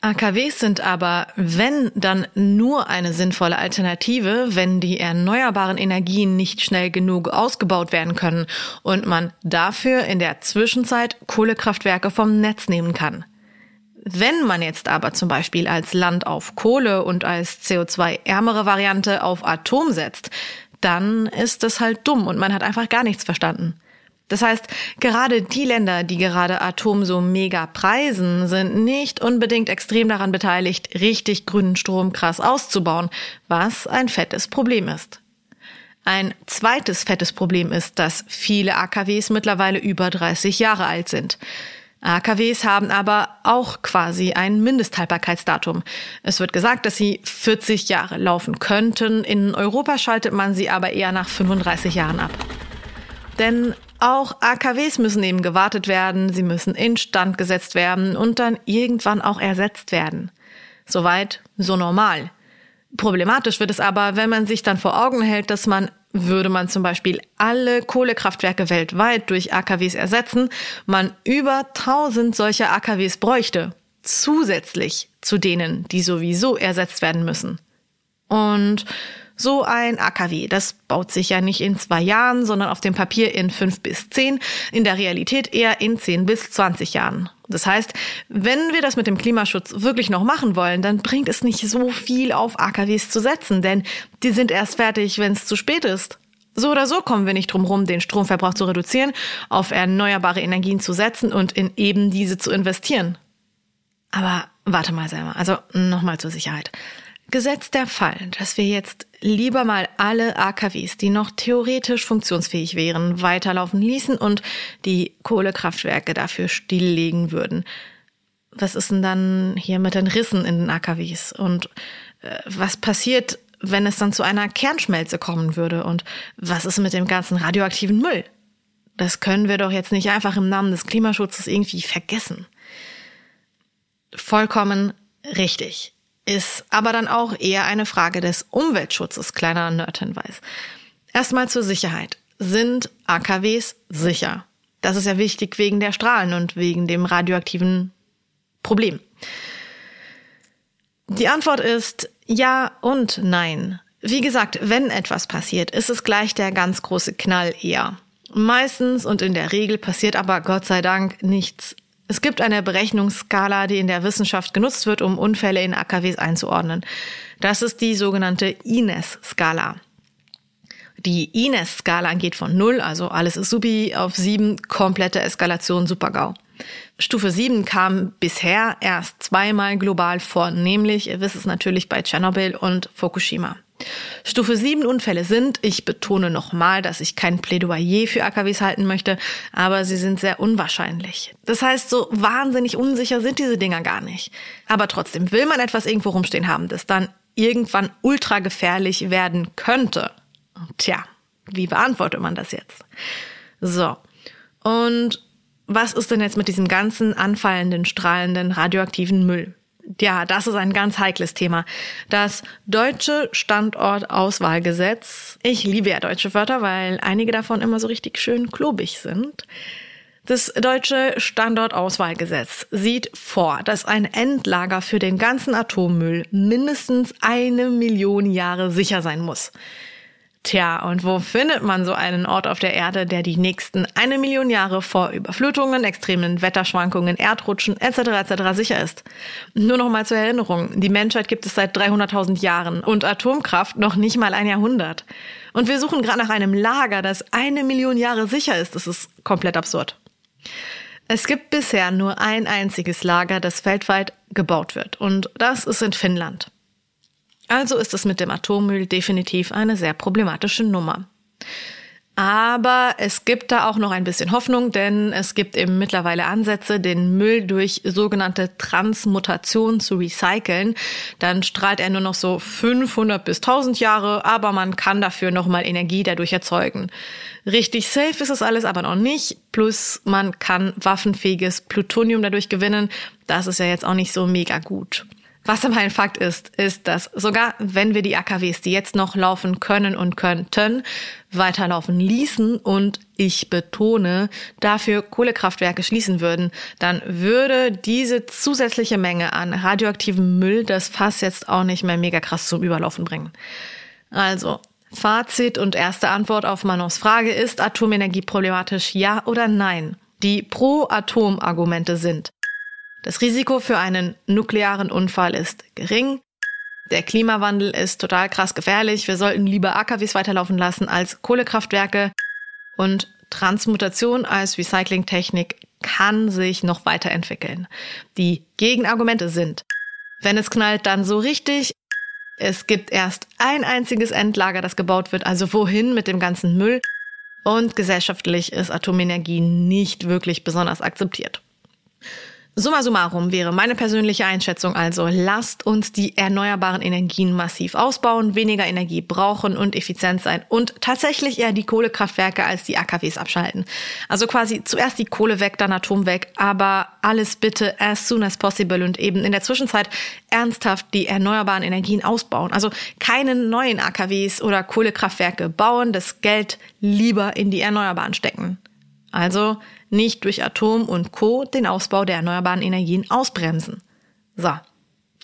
AKWs sind aber, wenn, dann nur eine sinnvolle Alternative, wenn die erneuerbaren Energien nicht schnell genug ausgebaut werden können und man dafür in der Zwischenzeit Kohlekraftwerke vom Netz nehmen kann. Wenn man jetzt aber zum Beispiel als Land auf Kohle und als CO2-ärmere Variante auf Atom setzt, dann ist es halt dumm und man hat einfach gar nichts verstanden. Das heißt, gerade die Länder, die gerade Atom so mega preisen, sind nicht unbedingt extrem daran beteiligt, richtig grünen Strom krass auszubauen, was ein fettes Problem ist. Ein zweites fettes Problem ist, dass viele AKWs mittlerweile über 30 Jahre alt sind. AKWs haben aber auch quasi ein Mindesthaltbarkeitsdatum. Es wird gesagt, dass sie 40 Jahre laufen könnten. In Europa schaltet man sie aber eher nach 35 Jahren ab. Denn auch AKWs müssen eben gewartet werden, sie müssen instand gesetzt werden und dann irgendwann auch ersetzt werden. Soweit, so normal. Problematisch wird es aber, wenn man sich dann vor Augen hält, dass man würde man zum Beispiel alle Kohlekraftwerke weltweit durch AKWs ersetzen, man über 1000 solcher AKWs bräuchte, zusätzlich zu denen, die sowieso ersetzt werden müssen. Und so ein AKW, das baut sich ja nicht in zwei Jahren, sondern auf dem Papier in fünf bis zehn, in der Realität eher in zehn bis zwanzig Jahren. Das heißt, wenn wir das mit dem Klimaschutz wirklich noch machen wollen, dann bringt es nicht so viel auf AKWs zu setzen, denn die sind erst fertig, wenn es zu spät ist. So oder so kommen wir nicht drum rum, den Stromverbrauch zu reduzieren, auf erneuerbare Energien zu setzen und in eben diese zu investieren. Aber warte mal selber, also nochmal zur Sicherheit. Gesetzt der Fall, dass wir jetzt lieber mal alle AKWs, die noch theoretisch funktionsfähig wären, weiterlaufen ließen und die Kohlekraftwerke dafür stilllegen würden. Was ist denn dann hier mit den Rissen in den AKWs? Und äh, was passiert, wenn es dann zu einer Kernschmelze kommen würde? Und was ist mit dem ganzen radioaktiven Müll? Das können wir doch jetzt nicht einfach im Namen des Klimaschutzes irgendwie vergessen. Vollkommen richtig ist aber dann auch eher eine Frage des Umweltschutzes, kleiner Nerdhinweis. Erstmal zur Sicherheit. Sind AKWs sicher? Das ist ja wichtig wegen der Strahlen und wegen dem radioaktiven Problem. Die Antwort ist ja und nein. Wie gesagt, wenn etwas passiert, ist es gleich der ganz große Knall eher. Meistens und in der Regel passiert aber Gott sei Dank nichts es gibt eine Berechnungsskala, die in der Wissenschaft genutzt wird, um Unfälle in AKWs einzuordnen. Das ist die sogenannte INES-Skala. Die INES-Skala geht von 0, also alles ist supi, auf 7, komplette Eskalation, super-GAU. Stufe 7 kam bisher erst zweimal global vor, nämlich, ihr wisst es natürlich, bei Tschernobyl und Fukushima. Stufe 7 Unfälle sind, ich betone nochmal, dass ich kein Plädoyer für AKWs halten möchte, aber sie sind sehr unwahrscheinlich. Das heißt, so wahnsinnig unsicher sind diese Dinger gar nicht. Aber trotzdem will man etwas irgendwo rumstehen haben, das dann irgendwann ultra gefährlich werden könnte. Tja, wie beantwortet man das jetzt? So. Und was ist denn jetzt mit diesem ganzen anfallenden, strahlenden, radioaktiven Müll? Ja, das ist ein ganz heikles Thema. Das deutsche Standortauswahlgesetz. Ich liebe ja deutsche Wörter, weil einige davon immer so richtig schön klobig sind. Das deutsche Standortauswahlgesetz sieht vor, dass ein Endlager für den ganzen Atommüll mindestens eine Million Jahre sicher sein muss. Tja, und wo findet man so einen Ort auf der Erde, der die nächsten eine Million Jahre vor Überflutungen, extremen Wetterschwankungen, Erdrutschen etc. etc. sicher ist? Nur noch mal zur Erinnerung, die Menschheit gibt es seit 300.000 Jahren und Atomkraft noch nicht mal ein Jahrhundert. Und wir suchen gerade nach einem Lager, das eine Million Jahre sicher ist. Das ist komplett absurd. Es gibt bisher nur ein einziges Lager, das weltweit gebaut wird, und das ist in Finnland. Also ist es mit dem Atommüll definitiv eine sehr problematische Nummer. Aber es gibt da auch noch ein bisschen Hoffnung, denn es gibt eben mittlerweile Ansätze, den Müll durch sogenannte Transmutation zu recyceln. Dann strahlt er nur noch so 500 bis 1000 Jahre, aber man kann dafür nochmal Energie dadurch erzeugen. Richtig safe ist es alles aber noch nicht. Plus man kann waffenfähiges Plutonium dadurch gewinnen. Das ist ja jetzt auch nicht so mega gut. Was aber ein Fakt ist, ist, dass sogar wenn wir die AKWs, die jetzt noch laufen können und könnten, weiterlaufen ließen und ich betone, dafür Kohlekraftwerke schließen würden, dann würde diese zusätzliche Menge an radioaktivem Müll das Fass jetzt auch nicht mehr mega krass zum Überlaufen bringen. Also, Fazit und erste Antwort auf Manons Frage ist Atomenergie problematisch, ja oder nein? Die Pro-Atom-Argumente sind das Risiko für einen nuklearen Unfall ist gering. Der Klimawandel ist total krass gefährlich. Wir sollten lieber AKWs weiterlaufen lassen als Kohlekraftwerke. Und Transmutation als Recyclingtechnik kann sich noch weiterentwickeln. Die Gegenargumente sind, wenn es knallt, dann so richtig. Es gibt erst ein einziges Endlager, das gebaut wird, also wohin mit dem ganzen Müll. Und gesellschaftlich ist Atomenergie nicht wirklich besonders akzeptiert. Summa summarum wäre meine persönliche Einschätzung also, lasst uns die erneuerbaren Energien massiv ausbauen, weniger Energie brauchen und effizient sein und tatsächlich eher die Kohlekraftwerke als die AKWs abschalten. Also quasi zuerst die Kohle weg, dann Atom weg, aber alles bitte as soon as possible und eben in der Zwischenzeit ernsthaft die erneuerbaren Energien ausbauen. Also keine neuen AKWs oder Kohlekraftwerke bauen, das Geld lieber in die Erneuerbaren stecken. Also nicht durch Atom und Co. den Ausbau der erneuerbaren Energien ausbremsen. So.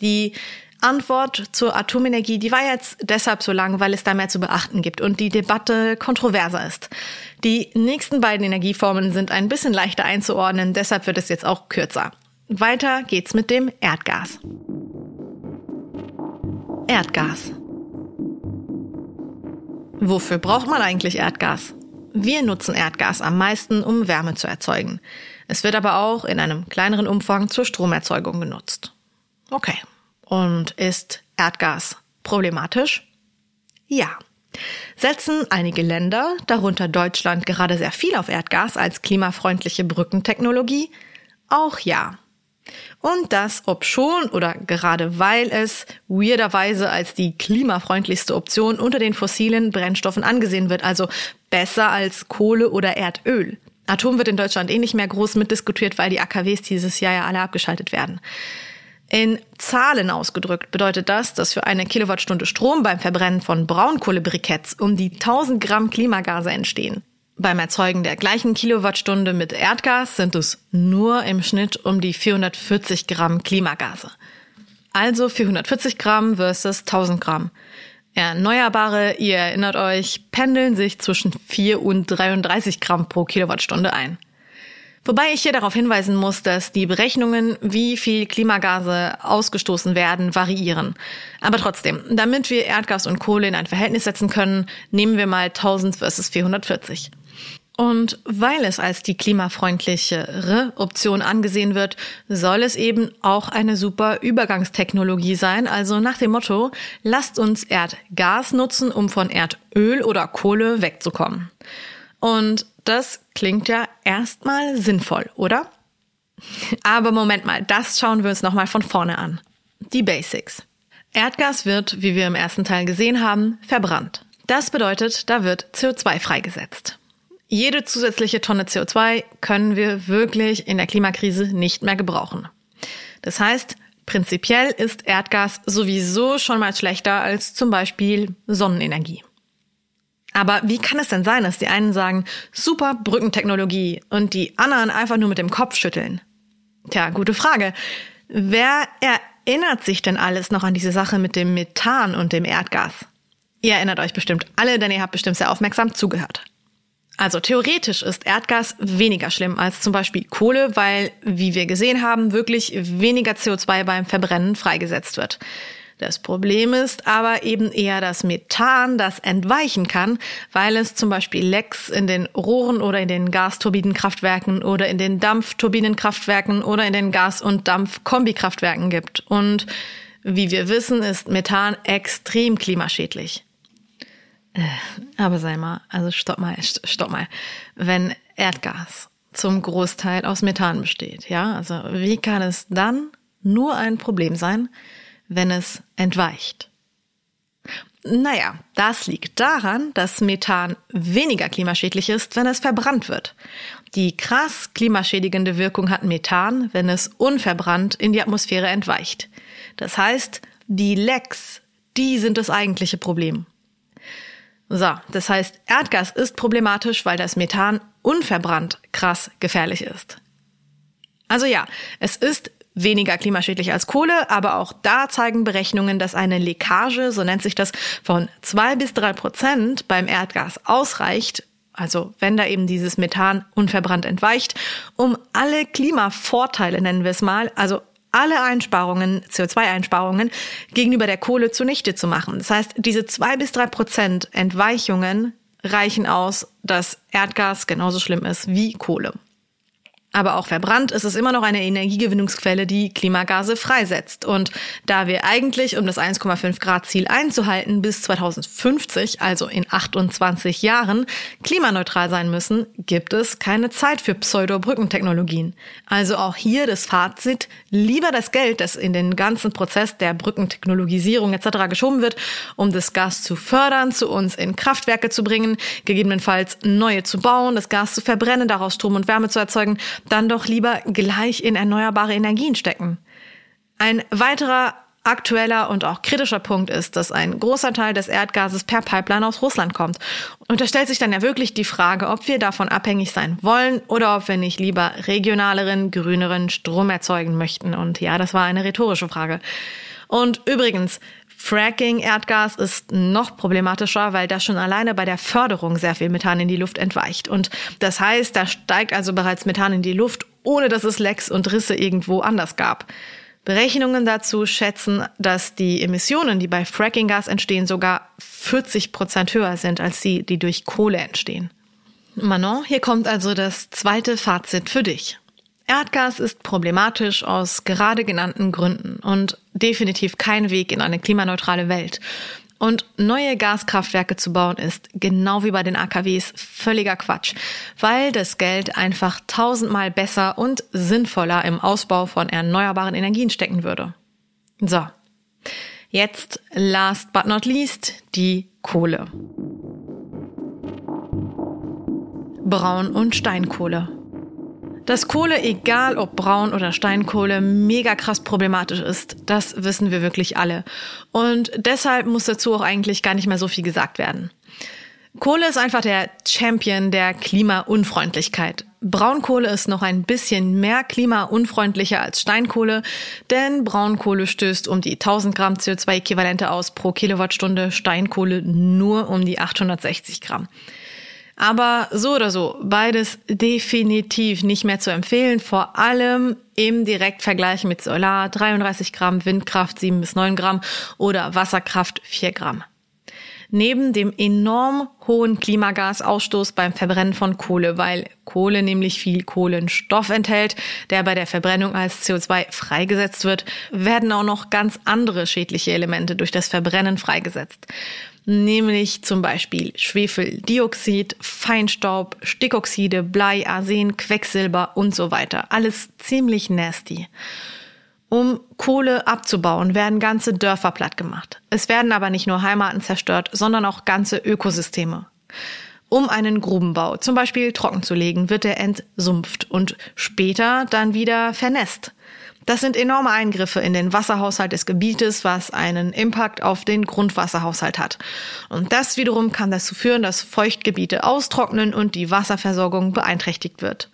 Die Antwort zur Atomenergie, die war jetzt deshalb so lang, weil es da mehr zu beachten gibt und die Debatte kontroverser ist. Die nächsten beiden Energieformen sind ein bisschen leichter einzuordnen, deshalb wird es jetzt auch kürzer. Weiter geht's mit dem Erdgas. Erdgas. Wofür braucht man eigentlich Erdgas? Wir nutzen Erdgas am meisten, um Wärme zu erzeugen. Es wird aber auch in einem kleineren Umfang zur Stromerzeugung genutzt. Okay. Und ist Erdgas problematisch? Ja. Setzen einige Länder, darunter Deutschland, gerade sehr viel auf Erdgas als klimafreundliche Brückentechnologie? Auch ja. Und das ob schon oder gerade weil es weirderweise als die klimafreundlichste Option unter den fossilen Brennstoffen angesehen wird, also besser als Kohle oder Erdöl. Atom wird in Deutschland eh nicht mehr groß mitdiskutiert, weil die AKWs dieses Jahr ja alle abgeschaltet werden. In Zahlen ausgedrückt bedeutet das, dass für eine Kilowattstunde Strom beim Verbrennen von Braunkohlebriketts um die 1000 Gramm Klimagase entstehen. Beim Erzeugen der gleichen Kilowattstunde mit Erdgas sind es nur im Schnitt um die 440 Gramm Klimagase. Also 440 Gramm versus 1000 Gramm. Erneuerbare, ihr erinnert euch, pendeln sich zwischen 4 und 33 Gramm pro Kilowattstunde ein. Wobei ich hier darauf hinweisen muss, dass die Berechnungen, wie viel Klimagase ausgestoßen werden, variieren. Aber trotzdem, damit wir Erdgas und Kohle in ein Verhältnis setzen können, nehmen wir mal 1000 versus 440. Und weil es als die klimafreundlichere Option angesehen wird, soll es eben auch eine super Übergangstechnologie sein. Also nach dem Motto, lasst uns Erdgas nutzen, um von Erdöl oder Kohle wegzukommen. Und das klingt ja erstmal sinnvoll, oder? Aber Moment mal, das schauen wir uns nochmal von vorne an. Die Basics. Erdgas wird, wie wir im ersten Teil gesehen haben, verbrannt. Das bedeutet, da wird CO2 freigesetzt. Jede zusätzliche Tonne CO2 können wir wirklich in der Klimakrise nicht mehr gebrauchen. Das heißt, prinzipiell ist Erdgas sowieso schon mal schlechter als zum Beispiel Sonnenenergie. Aber wie kann es denn sein, dass die einen sagen, super Brückentechnologie und die anderen einfach nur mit dem Kopf schütteln? Tja, gute Frage. Wer erinnert sich denn alles noch an diese Sache mit dem Methan und dem Erdgas? Ihr erinnert euch bestimmt alle, denn ihr habt bestimmt sehr aufmerksam zugehört. Also theoretisch ist Erdgas weniger schlimm als zum Beispiel Kohle, weil, wie wir gesehen haben, wirklich weniger CO2 beim Verbrennen freigesetzt wird. Das Problem ist aber eben eher das Methan, das entweichen kann, weil es zum Beispiel Lecks in den Rohren oder in den Gasturbinenkraftwerken oder in den Dampfturbinenkraftwerken oder in den Gas- und Dampfkombikraftwerken gibt. Und wie wir wissen, ist Methan extrem klimaschädlich. Äh, aber sei mal, also stopp mal, stopp mal. Wenn Erdgas zum Großteil aus Methan besteht, ja, also wie kann es dann nur ein Problem sein, wenn es entweicht? Naja, das liegt daran, dass Methan weniger klimaschädlich ist, wenn es verbrannt wird. Die krass klimaschädigende Wirkung hat Methan, wenn es unverbrannt in die Atmosphäre entweicht. Das heißt, die Lecks, die sind das eigentliche Problem. So, das heißt, Erdgas ist problematisch, weil das Methan unverbrannt krass gefährlich ist. Also ja, es ist weniger klimaschädlich als Kohle, aber auch da zeigen Berechnungen, dass eine Leckage, so nennt sich das, von zwei bis drei Prozent beim Erdgas ausreicht, also wenn da eben dieses Methan unverbrannt entweicht, um alle Klimavorteile, nennen wir es mal, also alle Einsparungen, CO2-Einsparungen gegenüber der Kohle zunichte zu machen. Das heißt, diese zwei bis drei Prozent Entweichungen reichen aus, dass Erdgas genauso schlimm ist wie Kohle. Aber auch verbrannt ist es immer noch eine Energiegewinnungsquelle, die Klimagase freisetzt. Und da wir eigentlich, um das 1,5 Grad Ziel einzuhalten, bis 2050, also in 28 Jahren, klimaneutral sein müssen, gibt es keine Zeit für Pseudo-Brückentechnologien. Also auch hier das Fazit, lieber das Geld, das in den ganzen Prozess der Brückentechnologisierung etc. geschoben wird, um das Gas zu fördern, zu uns in Kraftwerke zu bringen, gegebenenfalls neue zu bauen, das Gas zu verbrennen, daraus Strom und Wärme zu erzeugen, dann doch lieber gleich in erneuerbare Energien stecken. Ein weiterer aktueller und auch kritischer Punkt ist, dass ein großer Teil des Erdgases per Pipeline aus Russland kommt. Und da stellt sich dann ja wirklich die Frage, ob wir davon abhängig sein wollen oder ob wir nicht lieber regionaleren, grüneren Strom erzeugen möchten. Und ja, das war eine rhetorische Frage. Und übrigens, Fracking-Erdgas ist noch problematischer, weil das schon alleine bei der Förderung sehr viel Methan in die Luft entweicht. Und das heißt, da steigt also bereits Methan in die Luft, ohne dass es Lecks und Risse irgendwo anders gab. Berechnungen dazu schätzen, dass die Emissionen, die bei Fracking-Gas entstehen, sogar 40 Prozent höher sind als die, die durch Kohle entstehen. Manon, hier kommt also das zweite Fazit für dich. Erdgas ist problematisch aus gerade genannten Gründen und definitiv kein Weg in eine klimaneutrale Welt. Und neue Gaskraftwerke zu bauen ist, genau wie bei den AKWs, völliger Quatsch, weil das Geld einfach tausendmal besser und sinnvoller im Ausbau von erneuerbaren Energien stecken würde. So, jetzt last but not least die Kohle. Braun- und Steinkohle. Dass Kohle, egal ob Braun- oder Steinkohle, mega krass problematisch ist, das wissen wir wirklich alle. Und deshalb muss dazu auch eigentlich gar nicht mehr so viel gesagt werden. Kohle ist einfach der Champion der Klimaunfreundlichkeit. Braunkohle ist noch ein bisschen mehr klimaunfreundlicher als Steinkohle, denn Braunkohle stößt um die 1000 Gramm CO2-Äquivalente aus pro Kilowattstunde, Steinkohle nur um die 860 Gramm. Aber so oder so, beides definitiv nicht mehr zu empfehlen, vor allem im Direktvergleich mit Solar 33 Gramm, Windkraft 7 bis 9 Gramm oder Wasserkraft 4 Gramm. Neben dem enorm hohen Klimagasausstoß beim Verbrennen von Kohle, weil Kohle nämlich viel Kohlenstoff enthält, der bei der Verbrennung als CO2 freigesetzt wird, werden auch noch ganz andere schädliche Elemente durch das Verbrennen freigesetzt nämlich zum Beispiel Schwefeldioxid, Feinstaub, Stickoxide, Blei, Arsen, Quecksilber und so weiter. Alles ziemlich nasty. Um Kohle abzubauen, werden ganze Dörfer platt gemacht. Es werden aber nicht nur Heimaten zerstört, sondern auch ganze Ökosysteme. Um einen Grubenbau zum Beispiel trocken zu legen, wird er entsumpft und später dann wieder vernässt. Das sind enorme Eingriffe in den Wasserhaushalt des Gebietes, was einen Impact auf den Grundwasserhaushalt hat. Und das wiederum kann dazu führen, dass Feuchtgebiete austrocknen und die Wasserversorgung beeinträchtigt wird.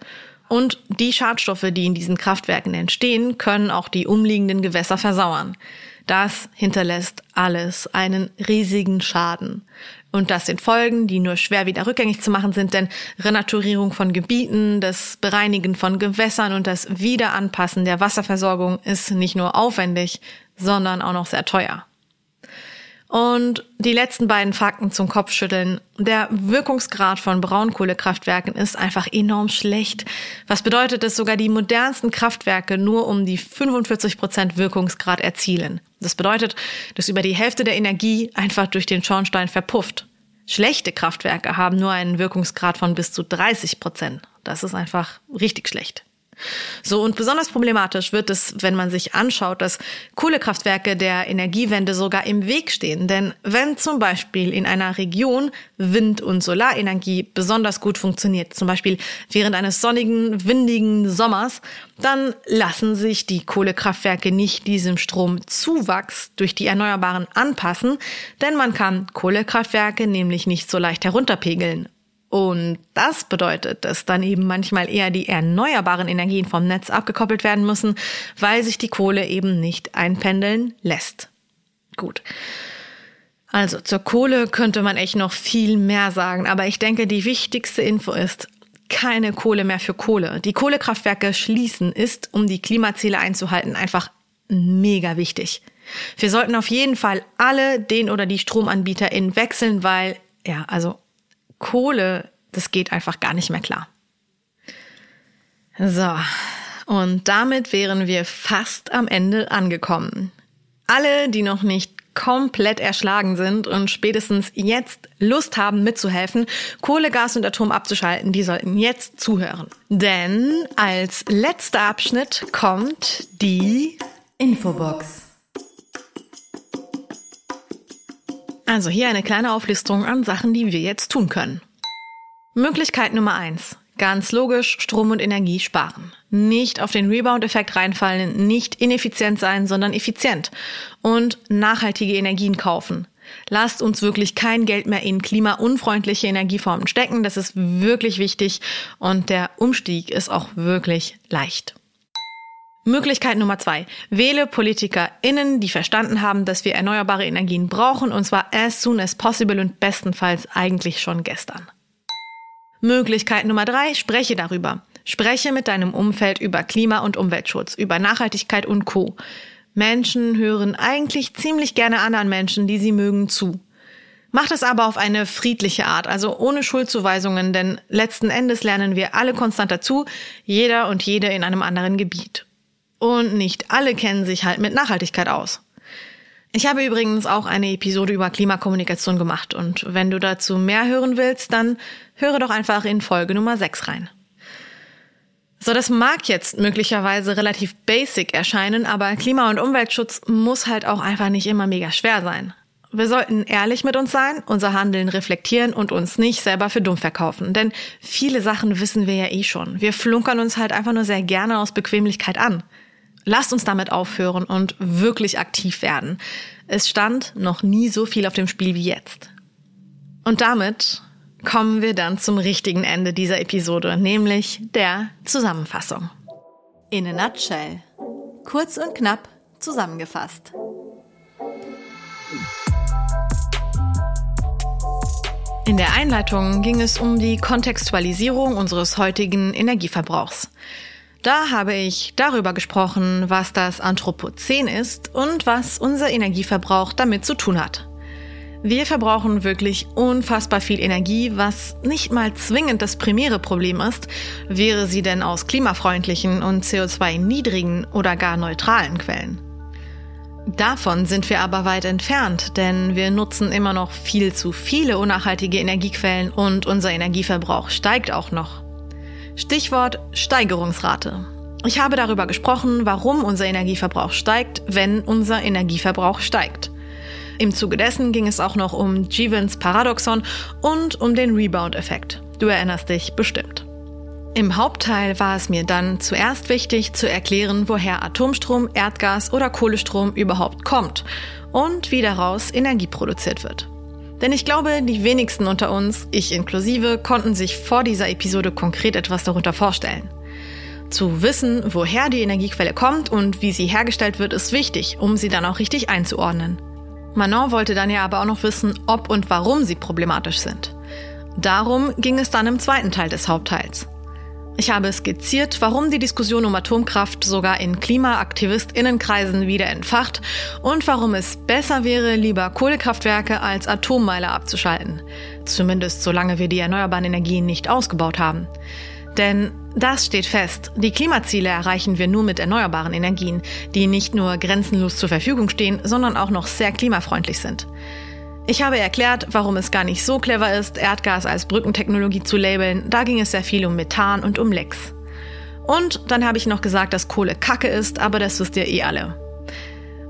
Und die Schadstoffe, die in diesen Kraftwerken entstehen, können auch die umliegenden Gewässer versauern. Das hinterlässt alles einen riesigen Schaden. Und das sind Folgen, die nur schwer wieder rückgängig zu machen sind, denn Renaturierung von Gebieten, das Bereinigen von Gewässern und das Wiederanpassen der Wasserversorgung ist nicht nur aufwendig, sondern auch noch sehr teuer. Und die letzten beiden Fakten zum Kopfschütteln. Der Wirkungsgrad von Braunkohlekraftwerken ist einfach enorm schlecht. Was bedeutet, dass sogar die modernsten Kraftwerke nur um die 45 Prozent Wirkungsgrad erzielen. Das bedeutet, dass über die Hälfte der Energie einfach durch den Schornstein verpufft. Schlechte Kraftwerke haben nur einen Wirkungsgrad von bis zu 30 Prozent. Das ist einfach richtig schlecht. So, und besonders problematisch wird es, wenn man sich anschaut, dass Kohlekraftwerke der Energiewende sogar im Weg stehen. Denn wenn zum Beispiel in einer Region Wind- und Solarenergie besonders gut funktioniert, zum Beispiel während eines sonnigen, windigen Sommers, dann lassen sich die Kohlekraftwerke nicht diesem Stromzuwachs durch die Erneuerbaren anpassen, denn man kann Kohlekraftwerke nämlich nicht so leicht herunterpegeln. Und das bedeutet, dass dann eben manchmal eher die erneuerbaren Energien vom Netz abgekoppelt werden müssen, weil sich die Kohle eben nicht einpendeln lässt. Gut. Also zur Kohle könnte man echt noch viel mehr sagen, aber ich denke, die wichtigste Info ist, keine Kohle mehr für Kohle. Die Kohlekraftwerke schließen ist, um die Klimaziele einzuhalten, einfach mega wichtig. Wir sollten auf jeden Fall alle den oder die StromanbieterInnen wechseln, weil, ja, also Kohle, das geht einfach gar nicht mehr klar. So, und damit wären wir fast am Ende angekommen. Alle, die noch nicht komplett erschlagen sind und spätestens jetzt Lust haben mitzuhelfen, Kohle, Gas und Atom abzuschalten, die sollten jetzt zuhören. Denn als letzter Abschnitt kommt die Infobox. Also hier eine kleine Auflistung an Sachen, die wir jetzt tun können. Möglichkeit Nummer eins: Ganz logisch, Strom und Energie sparen. Nicht auf den Rebound-Effekt reinfallen, nicht ineffizient sein, sondern effizient. Und nachhaltige Energien kaufen. Lasst uns wirklich kein Geld mehr in klimaunfreundliche Energieformen stecken. Das ist wirklich wichtig und der Umstieg ist auch wirklich leicht. Möglichkeit Nummer zwei. Wähle PolitikerInnen, die verstanden haben, dass wir erneuerbare Energien brauchen, und zwar as soon as possible und bestenfalls eigentlich schon gestern. Möglichkeit Nummer drei. Spreche darüber. Spreche mit deinem Umfeld über Klima- und Umweltschutz, über Nachhaltigkeit und Co. Menschen hören eigentlich ziemlich gerne anderen Menschen, die sie mögen, zu. Mach das aber auf eine friedliche Art, also ohne Schuldzuweisungen, denn letzten Endes lernen wir alle konstant dazu, jeder und jede in einem anderen Gebiet. Und nicht alle kennen sich halt mit Nachhaltigkeit aus. Ich habe übrigens auch eine Episode über Klimakommunikation gemacht und wenn du dazu mehr hören willst, dann höre doch einfach in Folge Nummer 6 rein. So, das mag jetzt möglicherweise relativ basic erscheinen, aber Klima- und Umweltschutz muss halt auch einfach nicht immer mega schwer sein. Wir sollten ehrlich mit uns sein, unser Handeln reflektieren und uns nicht selber für dumm verkaufen. Denn viele Sachen wissen wir ja eh schon. Wir flunkern uns halt einfach nur sehr gerne aus Bequemlichkeit an. Lasst uns damit aufhören und wirklich aktiv werden. Es stand noch nie so viel auf dem Spiel wie jetzt. Und damit kommen wir dann zum richtigen Ende dieser Episode, nämlich der Zusammenfassung. In a nutshell. Kurz und knapp zusammengefasst. In der Einleitung ging es um die Kontextualisierung unseres heutigen Energieverbrauchs. Da habe ich darüber gesprochen, was das Anthropozän ist und was unser Energieverbrauch damit zu tun hat. Wir verbrauchen wirklich unfassbar viel Energie, was nicht mal zwingend das primäre Problem ist, wäre sie denn aus klimafreundlichen und CO2-niedrigen oder gar neutralen Quellen. Davon sind wir aber weit entfernt, denn wir nutzen immer noch viel zu viele unnachhaltige Energiequellen und unser Energieverbrauch steigt auch noch. Stichwort Steigerungsrate. Ich habe darüber gesprochen, warum unser Energieverbrauch steigt, wenn unser Energieverbrauch steigt. Im Zuge dessen ging es auch noch um Jevons Paradoxon und um den Rebound-Effekt. Du erinnerst dich bestimmt. Im Hauptteil war es mir dann zuerst wichtig zu erklären, woher Atomstrom, Erdgas oder Kohlestrom überhaupt kommt und wie daraus Energie produziert wird. Denn ich glaube, die wenigsten unter uns, ich inklusive, konnten sich vor dieser Episode konkret etwas darunter vorstellen. Zu wissen, woher die Energiequelle kommt und wie sie hergestellt wird, ist wichtig, um sie dann auch richtig einzuordnen. Manon wollte dann ja aber auch noch wissen, ob und warum sie problematisch sind. Darum ging es dann im zweiten Teil des Hauptteils. Ich habe skizziert, warum die Diskussion um Atomkraft sogar in KlimaaktivistInnenkreisen wieder entfacht und warum es besser wäre, lieber Kohlekraftwerke als Atommeiler abzuschalten. Zumindest solange wir die erneuerbaren Energien nicht ausgebaut haben. Denn das steht fest. Die Klimaziele erreichen wir nur mit erneuerbaren Energien, die nicht nur grenzenlos zur Verfügung stehen, sondern auch noch sehr klimafreundlich sind. Ich habe erklärt, warum es gar nicht so clever ist, Erdgas als Brückentechnologie zu labeln. Da ging es sehr viel um Methan und um Lecks. Und dann habe ich noch gesagt, dass Kohle Kacke ist, aber das wisst ihr eh alle.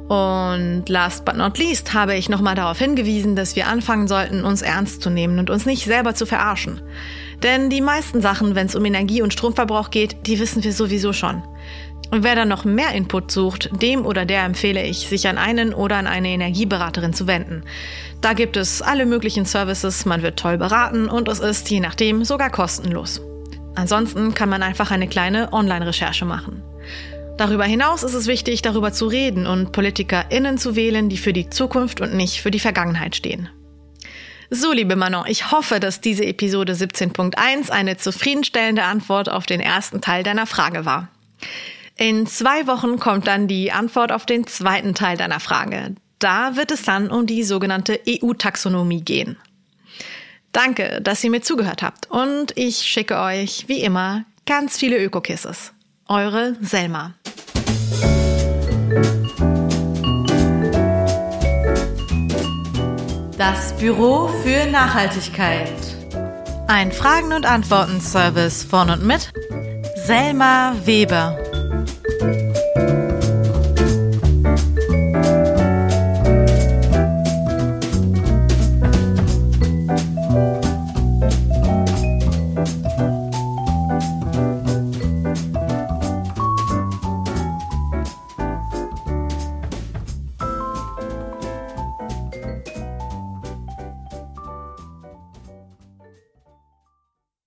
Und last but not least habe ich nochmal darauf hingewiesen, dass wir anfangen sollten, uns ernst zu nehmen und uns nicht selber zu verarschen. Denn die meisten Sachen, wenn es um Energie- und Stromverbrauch geht, die wissen wir sowieso schon. Und wer dann noch mehr Input sucht, dem oder der empfehle ich, sich an einen oder an eine Energieberaterin zu wenden. Da gibt es alle möglichen Services, man wird toll beraten und es ist, je nachdem, sogar kostenlos. Ansonsten kann man einfach eine kleine Online-Recherche machen. Darüber hinaus ist es wichtig, darüber zu reden und PolitikerInnen zu wählen, die für die Zukunft und nicht für die Vergangenheit stehen. So, liebe Manon, ich hoffe, dass diese Episode 17.1 eine zufriedenstellende Antwort auf den ersten Teil deiner Frage war. In zwei Wochen kommt dann die Antwort auf den zweiten Teil deiner Frage. Da wird es dann um die sogenannte EU-Taxonomie gehen. Danke, dass ihr mir zugehört habt und ich schicke euch, wie immer, ganz viele Ökokisses. Eure Selma. Das Büro für Nachhaltigkeit. Ein Fragen- und Antworten-Service von und mit Selma Weber.